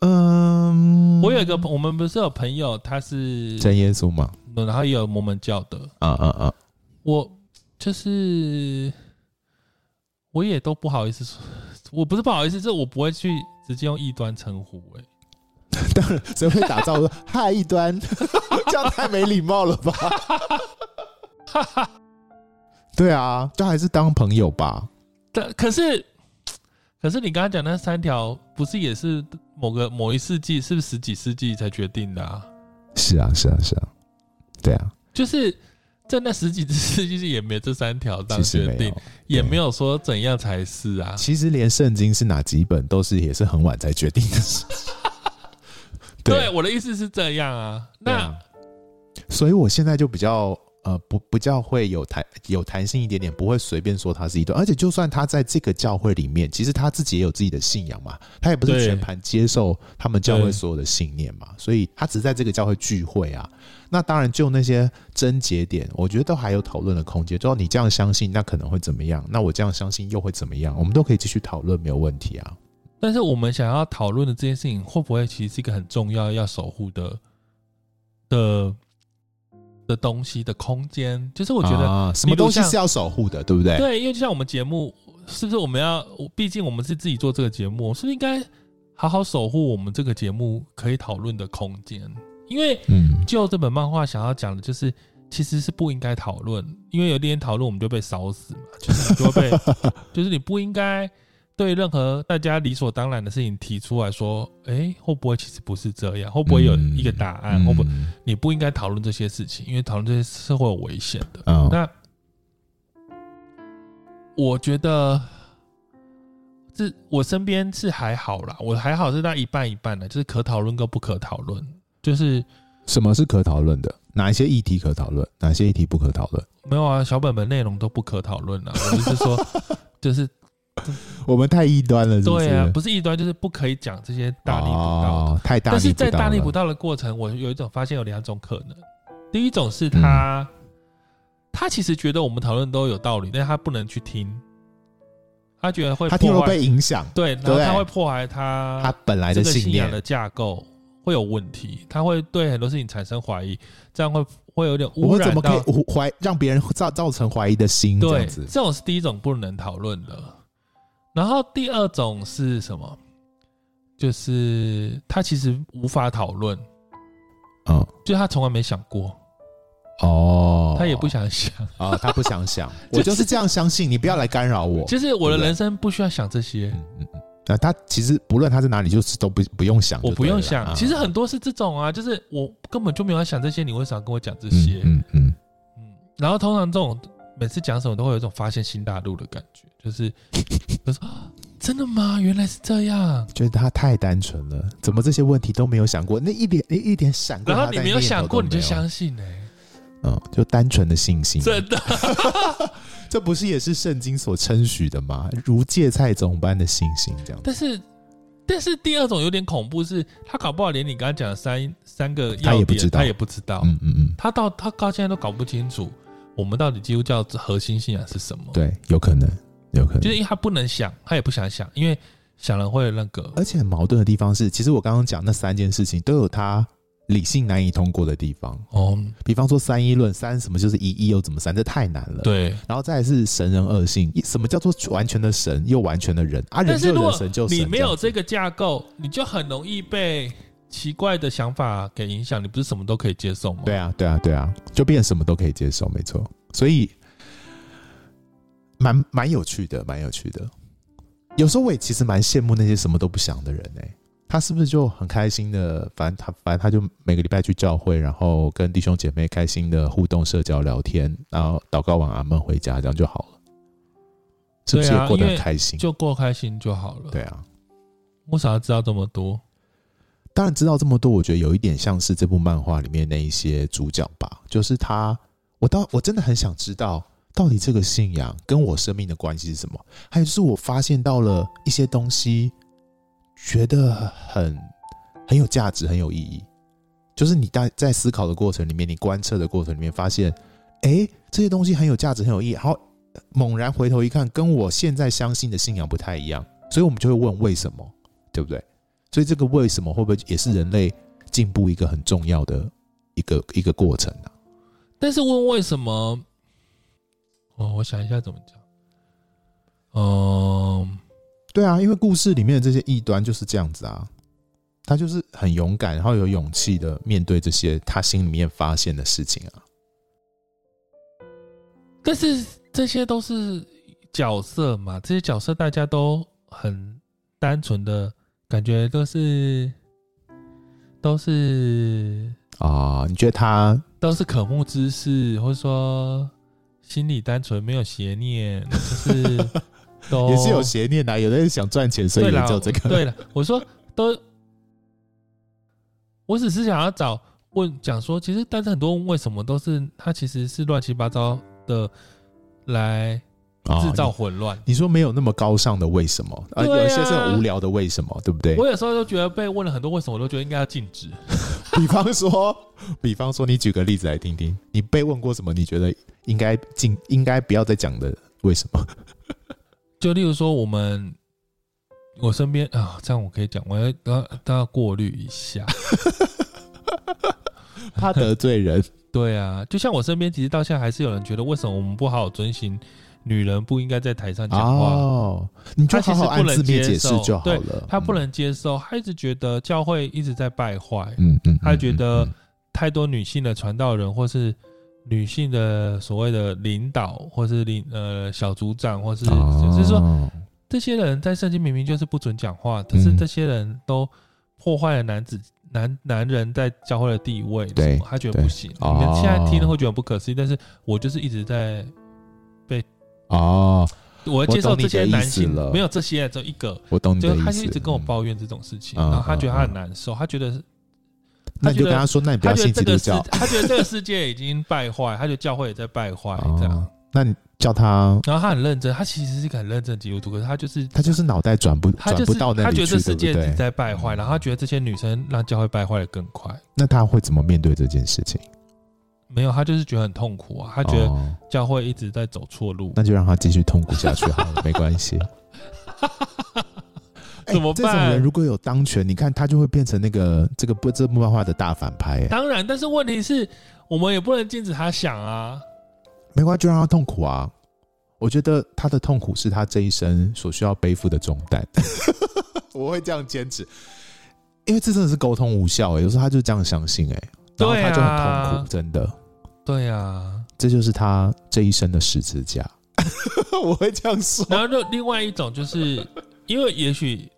嗯，我有一个，我们不是有朋友，他是真耶稣嘛，然后也有摩门教的。啊啊啊！我就是，我也都不好意思说。我不是不好意思，这我不会去直接用异端称呼哎。当然，谁会打招呼说嗨异端？这样太没礼貌了吧？对啊，就还是当朋友吧。但可是，可是你刚刚讲那三条，不是也是某个某一世纪，是不是十几世纪才决定的啊？是啊，是啊，是啊。对啊，就是。在那十几只世纪也没这三条当决定，也没有说怎样才是啊。其实连圣经是哪几本都是也是很晚才决定的事。对，我的意思是这样啊。那所以我现在就比较呃不比较会有弹有弹性一点点，不会随便说他是异端。而且就算他在这个教会里面，其实他自己也有自己的信仰嘛，他也不是全盘接受他们教会所有的信念嘛，所以他只是在这个教会聚会啊。那当然，就那些真节点，我觉得都还有讨论的空间。就你这样相信，那可能会怎么样？那我这样相信又会怎么样？我们都可以继续讨论，没有问题啊。但是我们想要讨论的这件事情，会不会其实是一个很重要要守护的的的东西的空间？就是我觉得、啊、什么东西是要守护的，对不对？对，因为就像我们节目，是不是我们要？毕竟我们是自己做这个节目，是不是应该好好守护我们这个节目可以讨论的空间？因为，嗯就这本漫画想要讲的就是，其实是不应该讨论，因为有一点讨论我们就被烧死嘛，就是你就会被，就是你不应该对任何大家理所当然的事情提出来说，哎、欸，会不会其实不是这样？会不会有一个答案？会不会你不应该讨论这些事情，因为讨论这些是会有危险的。嗯，那我觉得是我身边是还好啦，我还好是那一半一半的，就是可讨论跟不可讨论，就是。什么是可讨论的？哪一些议题可讨论？哪些议题不可讨论？没有啊，小本本内容都不可讨论了。我就是说，就是 我们太异端了是不是？对啊，不是异端，就是不可以讲这些大逆不道、哦。太大逆不道。但是在大逆不道的过程，我有一种发现有两种可能。第一种是他，嗯、他其实觉得我们讨论都有道理，但是他不能去听，他觉得会破坏，他听了被影响，对，然后他会破坏他他本来的信仰的架构。会有问题，他会对很多事情产生怀疑，这样会会有点污染到。我们怎么可以怀让别人造造成怀疑的心？对，这种是第一种不能讨论的。然后第二种是什么？就是他其实无法讨论，嗯，就他从来没想过，哦，他也不想想啊、哦，他不想想，我就是这样相信，你不要来干扰我。其实我的人生不需要想这些。嗯嗯嗯那他其实不论他在哪里，就是都不不用想。我不用想，其实很多是这种啊，就是我根本就没有想这些，你为啥跟我讲这些？嗯嗯嗯。然后通常这种每次讲什么都会有一种发现新大陆的感觉，就是我说真的吗？原来是这样。觉 得他太单纯了，怎么这些问题都没有想过？那一点一点闪过，然后你没有想过，你就相信呢？嗯，就单纯的信心，真的。这不是也是圣经所称许的吗？如芥菜种般的信心，这样。但是，但是第二种有点恐怖是，是他搞不好连你刚刚讲的三三个要点，他也不知道，他也不知道。嗯嗯嗯，他到他到现在都搞不清楚，我们到底基督教核心信仰是什么？对，有可能，有可能，就是因为他不能想，他也不想想，因为想了会那个。而且很矛盾的地方是，其实我刚刚讲那三件事情都有他。理性难以通过的地方哦，比方说三一论，三什么就是一，一又怎么三，这太难了。对，然后再来是神人二性，什么叫做完全的神又完全的人啊？人就人，神就神。你没有这个架构，你就很容易被奇怪的想法给影响。你不是什么都可以接受吗？对啊，对啊，对啊，就变什么都可以接受，没错。所以蛮蛮有趣的，蛮有趣的。有时候我也其实蛮羡慕那些什么都不想的人哎、欸。他是不是就很开心的？反正他，反正他就每个礼拜去教会，然后跟弟兄姐妹开心的互动、社交、聊天，然后祷告完阿门回家，这样就好了。是不是也过得很开心？就过开心就好了。对啊，我想要知道这么多？当然知道这么多，我觉得有一点像是这部漫画里面那一些主角吧。就是他，我倒我真的很想知道，到底这个信仰跟我生命的关系是什么？还有就是我发现到了一些东西。觉得很很有价值，很有意义。就是你在在思考的过程里面，你观测的过程里面，发现，哎，这些东西很有价值，很有意义。然后猛然回头一看，跟我现在相信的信仰不太一样，所以我们就会问为什么，对不对？所以这个为什么会不会也是人类进步一个很重要的一个一个过程呢？但是问为什么？哦，我想一下怎么讲。嗯。对啊，因为故事里面的这些异端就是这样子啊，他就是很勇敢，然后有勇气的面对这些他心里面发现的事情啊。但是这些都是角色嘛，这些角色大家都很单纯的感觉，都是都是啊，你觉得他都是渴慕知识，或者说心里单纯，没有邪念，就是。也是有邪念的，有的人想赚钱，所以研究这个。对了，我说都，我只是想要找问讲说，其实但是很多为什么都是他其实是乱七八糟的来制造混乱。你说没有那么高尚的为什么？啊，有一些是很无聊的为什么，对不对？我有时候都觉得被问了很多为什么，我都觉得应该要禁止。比方说，比方说，你举个例子来听听，你被问过什么？你觉得应该禁，应该不要再讲的为什么？就例如说，我们我身边啊，这样我可以讲，我要都要都要过滤一下，怕得罪人。对啊，就像我身边，其实到现在还是有人觉得，为什么我们不好好遵循女人不应该在台上讲话？哦，你就好好按字面解释就好了。对，他不能接受，他一直觉得教会一直在败坏。嗯嗯，他觉得太多女性的传道人或是女性的所谓的领导，或是领呃小组长，或是就是说，这些人在圣经明明就是不准讲话，可是这些人都破坏了男子男男人在教会的地位，对，他觉得不行。你们现在听了会觉得不可思议，但是我就是一直在被哦，我接受这些男性没有这些，只有一个，我懂你的意思，就他就一直跟我抱怨这种事情，然后他觉得他很难受，他觉得。那你就跟他说，那你不要信基督教。他觉得这个世界已经败坏，他觉得教会也在败坏，这样。那你叫他，然后他很认真，他其实是一个很认真基督徒，可是他就是他就是脑袋转不转不到那里去，他觉得这世界在败坏，然后他觉得这些女生让教会败坏的更快。那他会怎么面对这件事情？没有，他就是觉得很痛苦啊，他觉得教会一直在走错路。那就让他继续痛苦下去好了，没关系。怎么办？这种人如果有当权，你看他就会变成那个这个不这部漫画的大反派。当然，但是问题是我们也不能禁止他想啊。没关系，就让他痛苦啊。我觉得他的痛苦是他这一生所需要背负的重担。我会这样坚持，因为这真的是沟通无效。有时候他就这样相信，哎，然后他就很痛苦，真的。对啊，这就是他这一生的十字架。我会这样说。然后就另外一种就是，因为也许。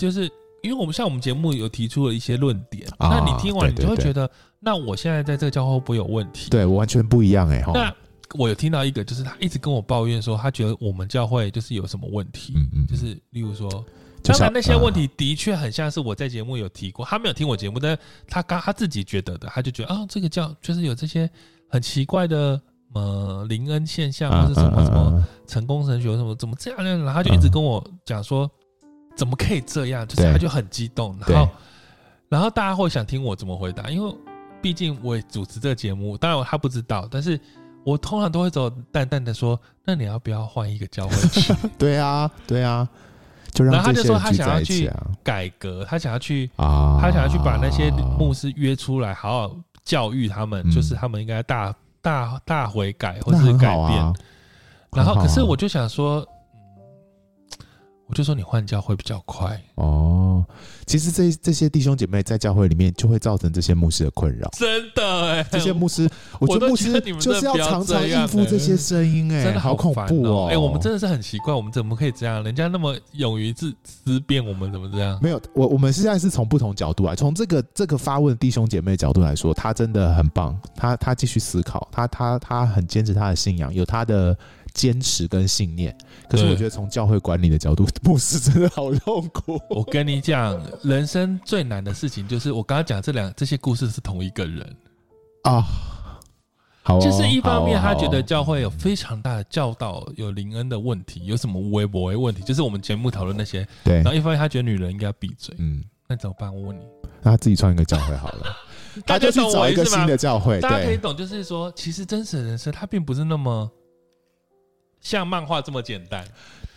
就是因为我们像我们节目有提出了一些论点，啊、那你听完你就会觉得，那我现在在这个教会会不会有问题？对我完全不一样哎、欸！那我有听到一个，就是他一直跟我抱怨说，他觉得我们教会就是有什么问题，嗯嗯，就是例如说，当然那些问题的确很像是我在节目有提过，他没有听我节目，但是他刚他自己觉得的，他就觉得啊，这个教就是有这些很奇怪的呃灵恩现象，或者什么什么成功神学什么怎么这样呢？然后他就一直跟我讲说。怎么可以这样？就是他就很激动，然后，然后大家会想听我怎么回答，因为毕竟我也主持这个节目，当然他不知道，但是我通常都会走淡淡的说：“那你要不要换一个教会去？” 对啊，对啊，就让然后他就说他想要去改革，他想要去啊，他想要去把那些牧师约出来，好好教育他们，就是他们应该大大大悔改或者是改变。然后，可是我就想说。我就说你换教会比较快哦。其实这这些弟兄姐妹在教会里面就会造成这些牧师的困扰。真的哎，这些牧师，我觉得牧师就是要常常应付这些声音哎，真的好恐怖哦。哎，我们真的是很奇怪，我们怎么可以这样？人家那么勇于自思辨，我们怎么这样？没有，我我们现在是从不同角度来，从这个这个发问弟兄姐妹的角度来说，他真的很棒。他他继续思考，他他他很坚持他的信仰，有他的。坚持跟信念，可是我觉得从教会管理的角度，牧师真的好痛苦。我跟你讲，人生最难的事情就是我刚刚讲这两这些故事是同一个人啊。好，就是一方面他觉得教会有非常大的教导有灵恩的问题，有什么微博的问题，就是我们节目讨论那些。对。然后一方面他觉得女人应该要闭嘴。嗯。那怎么办？我问你。那他自己创一个教会好了。他就去找一个新的教会。大家可以懂，就是说，其实真实的人生他并不是那么。像漫画这么简单，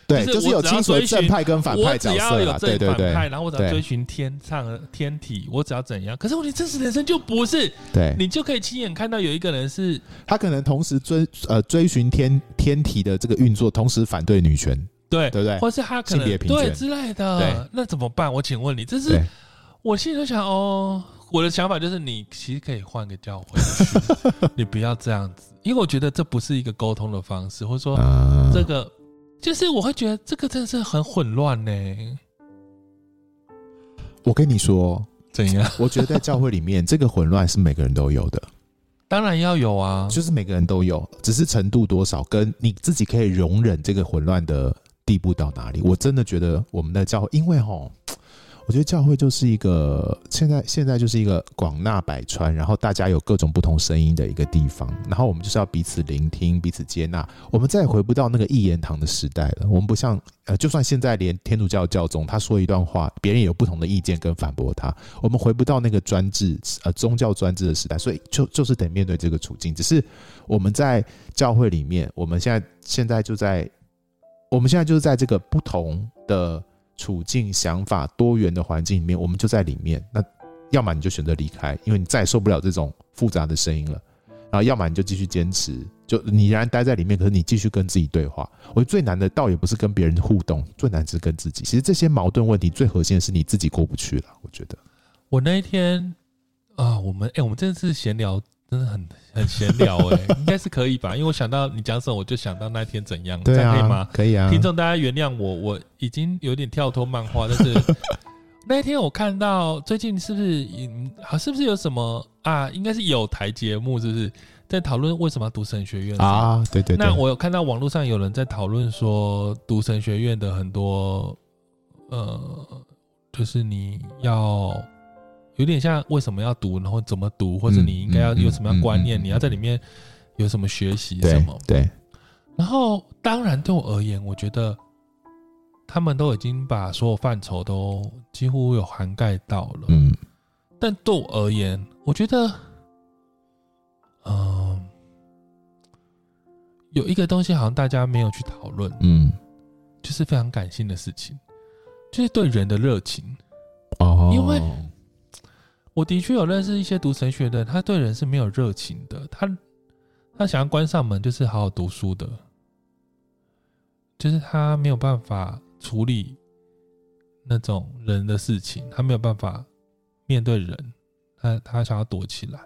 对，就是有清楚的正派跟反派角色，我只要有正反派，然后我只要追寻天上天体，我只要怎样？可是我的真实人生就不是，对，你就可以亲眼看到有一个人是，他可能同时追呃追寻天天体的这个运作，同时反对女权，对对不对？或是他可能对之类的，那怎么办？我请问你，这是我心里就想哦，我的想法就是，你其实可以换个教会，你不要这样子。因为我觉得这不是一个沟通的方式，或者说这个，就是我会觉得这个真的是很混乱呢。我跟你说怎样？我觉得在教会里面，这个混乱是每个人都有的，当然要有啊，就是每个人都有，只是程度多少，跟你自己可以容忍这个混乱的地步到哪里。我真的觉得我们的教会，因为齁。我觉得教会就是一个现在现在就是一个广纳百川，然后大家有各种不同声音的一个地方，然后我们就是要彼此聆听、彼此接纳。我们再也回不到那个一言堂的时代了。我们不像呃，就算现在连天主教教宗他说一段话，别人也有不同的意见跟反驳他，我们回不到那个专制呃宗教专制的时代，所以就就是得面对这个处境。只是我们在教会里面，我们现在现在就在我们现在就是在这个不同的。处境、想法多元的环境里面，我们就在里面。那要么你就选择离开，因为你再也受不了这种复杂的声音了。然后，要么你就继续坚持，就你仍然待在里面，可是你继续跟自己对话。我觉得最难的倒也不是跟别人互动，最难是跟自己。其实这些矛盾问题最核心的是你自己过不去了。我觉得，我那一天啊，我们哎、我们这次闲聊。真的很很闲聊哎、欸，应该是可以吧？因为我想到你讲什么，我就想到那天怎样，对啊，这样可以吗？可以啊。听众大家原谅我，我已经有点跳脱漫画，但是那一天我看到最近是不是嗯，好是不是有什么啊？应该是有台节目是不是在讨论为什么要读神学院啊？对对对。那我有看到网络上有人在讨论说，读神学院的很多呃，就是你要。有点像为什么要读，然后怎么读，或者你应该要有什么样观念，你要在里面有什么学习什么？对。对，然后，当然对我而言，我觉得他们都已经把所有范畴都几乎有涵盖到了。嗯。但对我而言，我觉得，嗯、呃，有一个东西好像大家没有去讨论，嗯，就是非常感性的事情，就是对人的热情。哦。因为。我的确有认识一些读神学的，他对人是没有热情的。他他想要关上门，就是好好读书的，就是他没有办法处理那种人的事情，他没有办法面对人，他他想要躲起来。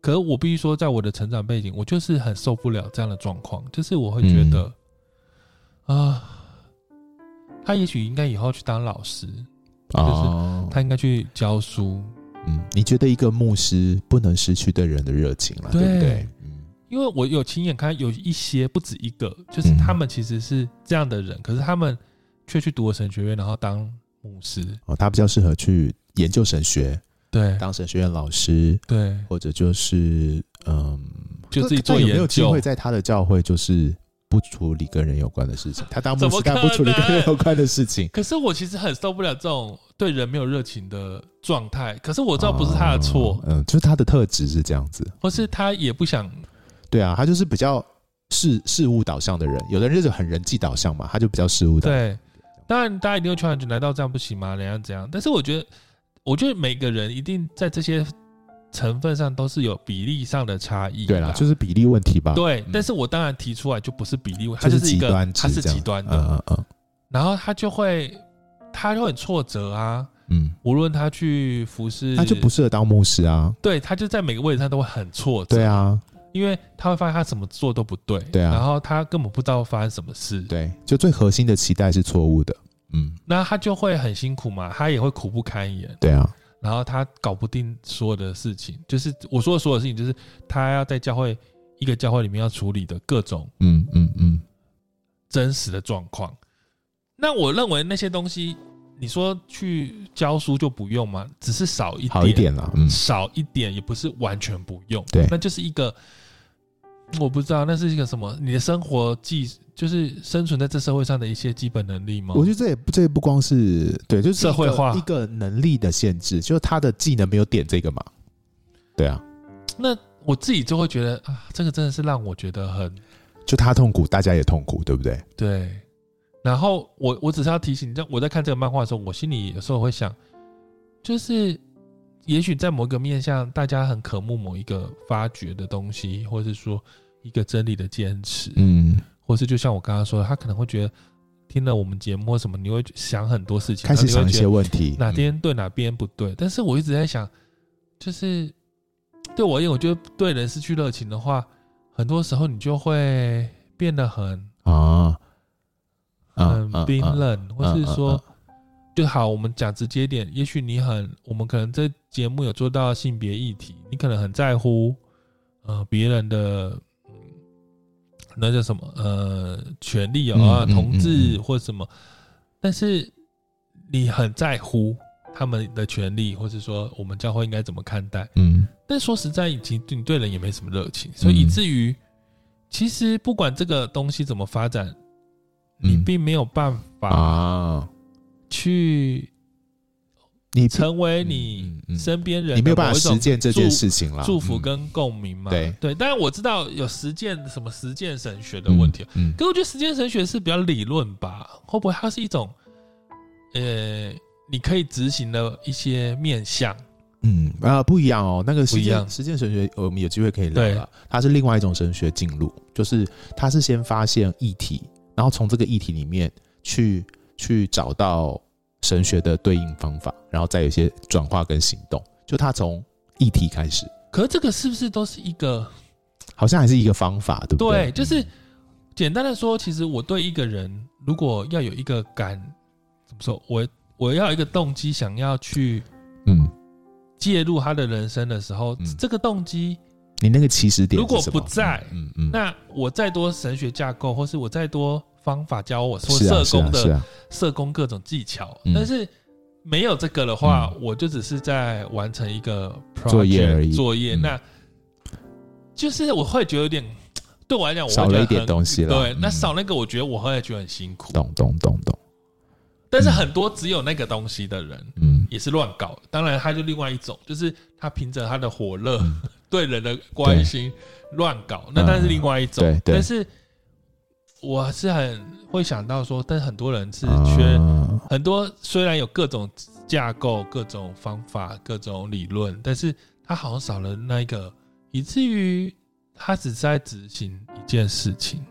可是我必须说，在我的成长背景，我就是很受不了这样的状况，就是我会觉得，啊、嗯呃，他也许应该以后去当老师，就是他应该去教书。嗯，你觉得一个牧师不能失去对人的热情了，对，对不对？嗯，因为我有亲眼看有一些不止一个，就是他们其实是这样的人，嗯、可是他们却去读了神学院，然后当牧师。哦，他比较适合去研究神学，对，当神学院老师，对，或者就是嗯，就自己做研究。有没有机会在他的教会就是？不处理跟人有关的事情，他当牧师，但不处理跟人有关的事情。可是我其实很受不了这种对人没有热情的状态。可是我知道不是他的错，哦，嗯，就是他的特质是这样子，或是他也不想。对啊，他就是比较事事物导向的人。有的人就是很人际导向嘛，他就比较事物导向。对，当然大家一定会传难道这样不行吗？怎样怎样？但是我觉得，我觉得每个人一定在这些。成分上都是有比例上的差异，对啦，就是比例问题吧。对，但是我当然提出来就不是比例问题，它就是一个，它是极端的，嗯嗯嗯，然后他就会，他就很挫折啊，嗯，无论他去服侍，他就不适合当牧师啊。对，他就在每个位置上都会很挫折，对啊，因为他会发现他怎么做都不对，对啊，然后他根本不知道发生什么事，对，就最核心的期待是错误的，嗯，那他就会很辛苦嘛，他也会苦不堪言，对啊。然后他搞不定所有的事情，就是我说的所有的事情，就是他要在教会一个教会里面要处理的各种嗯嗯嗯真实的状况。那我认为那些东西，你说去教书就不用吗？只是少一点，好一点了，嗯，少一点也不是完全不用，对，那就是一个。我不知道那是一个什么，你的生活技就是生存在这社会上的一些基本能力吗？我觉得这也不，这也不光是对，就是社会化一个能力的限制，就是他的技能没有点这个嘛。对啊，那我自己就会觉得啊，这个真的是让我觉得很，就他痛苦，大家也痛苦，对不对？对。然后我我只是要提醒你，在我在看这个漫画的时候，我心里有时候会想，就是。也许在某一个面向，大家很渴慕某一个发掘的东西，或者是说一个真理的坚持，嗯，或是就像我刚刚说的，他可能会觉得听了我们节目什么，你会想很多事情，开始想一些问题，哪边对哪边不对。嗯、但是我一直在想，就是对我而言，我觉得对人失去热情的话，很多时候你就会变得很啊，很冰冷，或是说。就好，我们讲直接点。也许你很，我们可能这节目有做到性别议题，你可能很在乎，呃，别人的，那叫什么，呃，权利啊，同志或什么，但是你很在乎他们的权利，或是说我们教会应该怎么看待？嗯，但说实在，其实你对人也没什么热情，所以以至于，其实不管这个东西怎么发展，你并没有办法啊。去，你成为你身边人，你没有办法实践这件事情了。祝福跟共鸣嘛，对对。当然我知道有实践什么实践神学的问题，嗯，可是我觉得实践神学是比较理论吧？会不会它是一种，呃，你可以执行的一些面向？嗯啊，不一样哦。那个实践实践神学，我们有机会可以聊了。它是另外一种神学进入，就是它是先发现议题，然后从这个议题里面去。去找到神学的对应方法，然后再有一些转化跟行动。就他从议题开始，可是这个是不是都是一个？好像还是一个方法，对不对？对，就是简单的说，其实我对一个人，如果要有一个感，怎么说？我我要有一个动机，想要去嗯介入他的人生的时候，嗯、这个动机，你那个起始点如果不在，嗯嗯，那我再多神学架构，或是我再多方法教我说社工的社工各种技巧，但是没有这个的话，我就只是在完成一个作业而已，作业那。就是我会觉得有点，对我来讲，我少了一点东西了。对，那少那个，我觉得我会觉得很辛苦。懂懂懂懂。但是很多只有那个东西的人，嗯，也是乱搞。当然，他就另外一种，就是他凭着他的火热，对人的关心乱搞。那但是另外一种。对。但是我是很会想到说，但很多人是缺很多，虽然有各种架构、各种方法、各种理论，但是他好像少了那一个。以至于他只是在执行一件事情。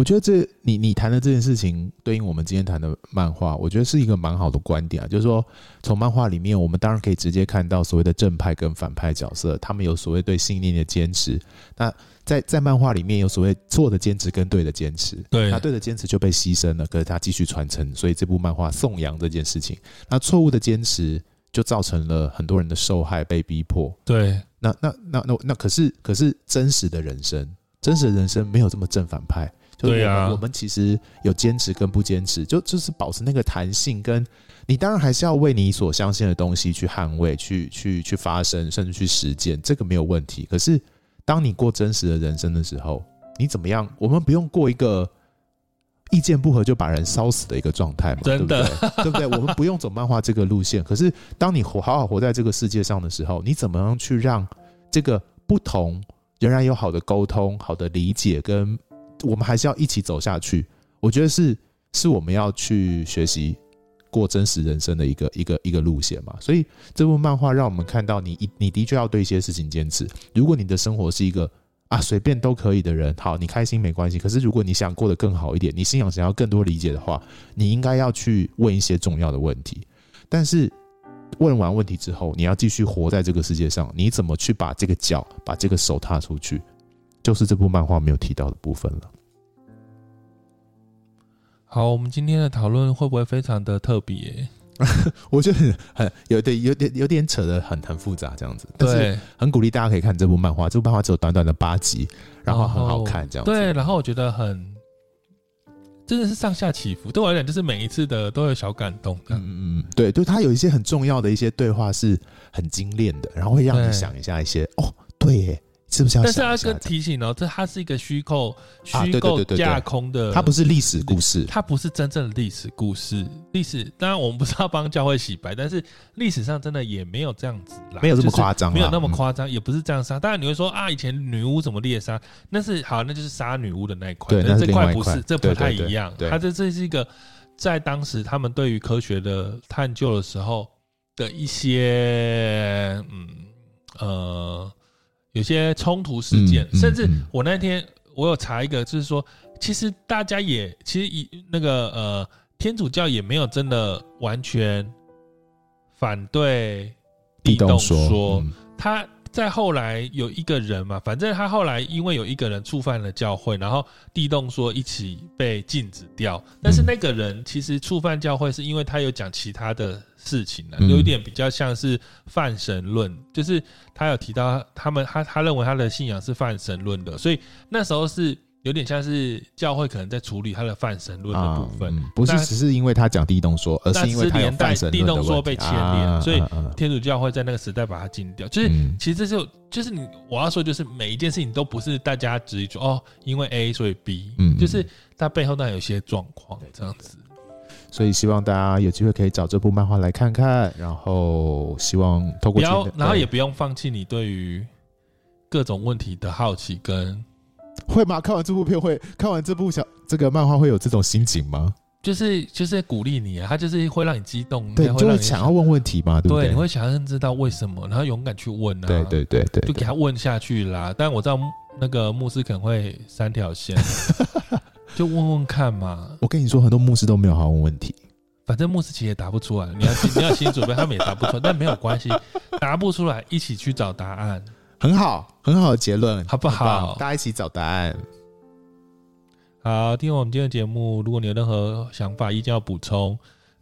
我觉得这你你谈的这件事情，对应我们今天谈的漫画，我觉得是一个蛮好的观点啊。就是说，从漫画里面，我们当然可以直接看到所谓的正派跟反派角色，他们有所谓对信念的坚持。那在在漫画里面有所谓错的坚持跟对的坚持，对，那对的坚持就被牺牲了，可是他继续传承，所以这部漫画颂扬这件事情。那错误的坚持就造成了很多人的受害，被逼迫。对。那那那那那可是可是真实的人生，真实的人生没有这么正反派。对呀，我们其实有坚持跟不坚持，就就是保持那个弹性。跟你当然还是要为你所相信的东西去捍卫、去去去发声，甚至去实践，这个没有问题。可是当你过真实的人生的时候，你怎么样？我们不用过一个。意见不合就把人烧死的一个状态嘛，真的，对不对？我们不用走漫画这个路线。可是，当你活好好活在这个世界上的时候，你怎么样去让这个不同仍然有好的沟通、好的理解，跟我们还是要一起走下去？我觉得是是我们要去学习过真实人生的一个一个一个路线嘛。所以，这部漫画让我们看到你，你你的确要对一些事情坚持。如果你的生活是一个。啊，随便都可以的人，好，你开心没关系。可是如果你想过得更好一点，你信仰想要更多理解的话，你应该要去问一些重要的问题。但是问完问题之后，你要继续活在这个世界上，你怎么去把这个脚、把这个手踏出去，就是这部漫画没有提到的部分了。好，我们今天的讨论会不会非常的特别？我觉得很很有点有点有点扯的很很复杂这样子，但是很鼓励大家可以看这部漫画。这部漫画只有短短的八集，然后很好看这样子。对，然后我觉得很真的是上下起伏，对我来讲就是每一次的都有小感动的。嗯嗯嗯，对，就它有一些很重要的一些对话是很精炼的，然后会让你想一下一些哦，对耶。是不是要？但是要跟提醒哦，这它是一个虚构、虚构架空的，它不是历史故事，它不是真正的历史故事。历史当然我们不是要帮教会洗白，但是历史上真的也没有这样子啦，没有这么夸张，没有那么夸张，也不是这样杀。当然你会说啊，以前女巫怎么猎杀？那是好，那就是杀女巫的那一块，对，但这块不是，这不太一样。它这这是一个在当时他们对于科学的探究的时候的一些嗯呃。有些冲突事件，甚至我那天我有查一个，就是说，其实大家也其实以那个呃天主教也没有真的完全反对地动说，他在后来有一个人嘛，反正他后来因为有一个人触犯了教会，然后地动说一起被禁止掉，但是那个人其实触犯教会是因为他有讲其他的。事情呢，有一点比较像是泛神论，就是他有提到他们他他认为他的信仰是泛神论的，所以那时候是有点像是教会可能在处理他的泛神论的部分，不是只是因为他讲地动说，而是因为他有泛神论的问题，地动说被牵连，所以天主教会在那个时代把它禁掉。就是其实这就就是你我要说，就是每一件事情都不是大家直接说哦，因为 A 所以 B，嗯，就是它背后那有些状况这样子。所以希望大家有机会可以找这部漫画来看看，然后希望透过，然后也不用放弃你对于各种问题的好奇跟，会吗？看完这部片会看完这部小这个漫画会有这种心情吗？就是就是鼓励你啊，他就是会让你激动，对，就会想要问问题嘛，对不对？对，你会想要知道为什么，然后勇敢去问啊，对对对对，就给他问下去啦。但我知道那个牧师可能会三条线。就问问看嘛，我跟你说，很多牧师都没有好好问问题，反正牧师其实也答不出来，你要你要心准备，他们也答不出来，但没有关系，答不出来一起去找答案，很好，很好的结论，好不好？大家一起找答案。好，听完我们今天的节目，如果你有任何想法、意见要补充。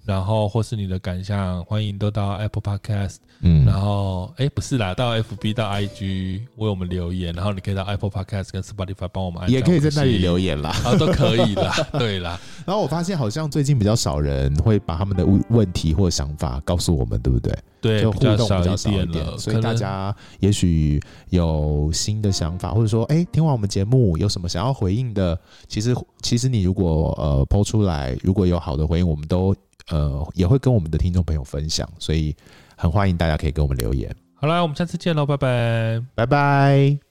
然后或是你的感想，欢迎都到 Apple Podcast，嗯，然后哎不是啦，到 FB 到 IG 为我们留言，然后你可以到 Apple Podcast 跟 Spotify 帮我们按，也可以在那里留言啦，啊都可以啦，对啦。然后我发现好像最近比较少人会把他们的问题或想法告诉我们，对不对？对，就互动比较少一点了，所以大家也许有新的想法，或者说哎听完我们节目有什么想要回应的，其实其实你如果呃 po 出来，如果有好的回应，我们都。呃，也会跟我们的听众朋友分享，所以很欢迎大家可以给我们留言。好啦，我们下次见喽，拜拜，拜拜。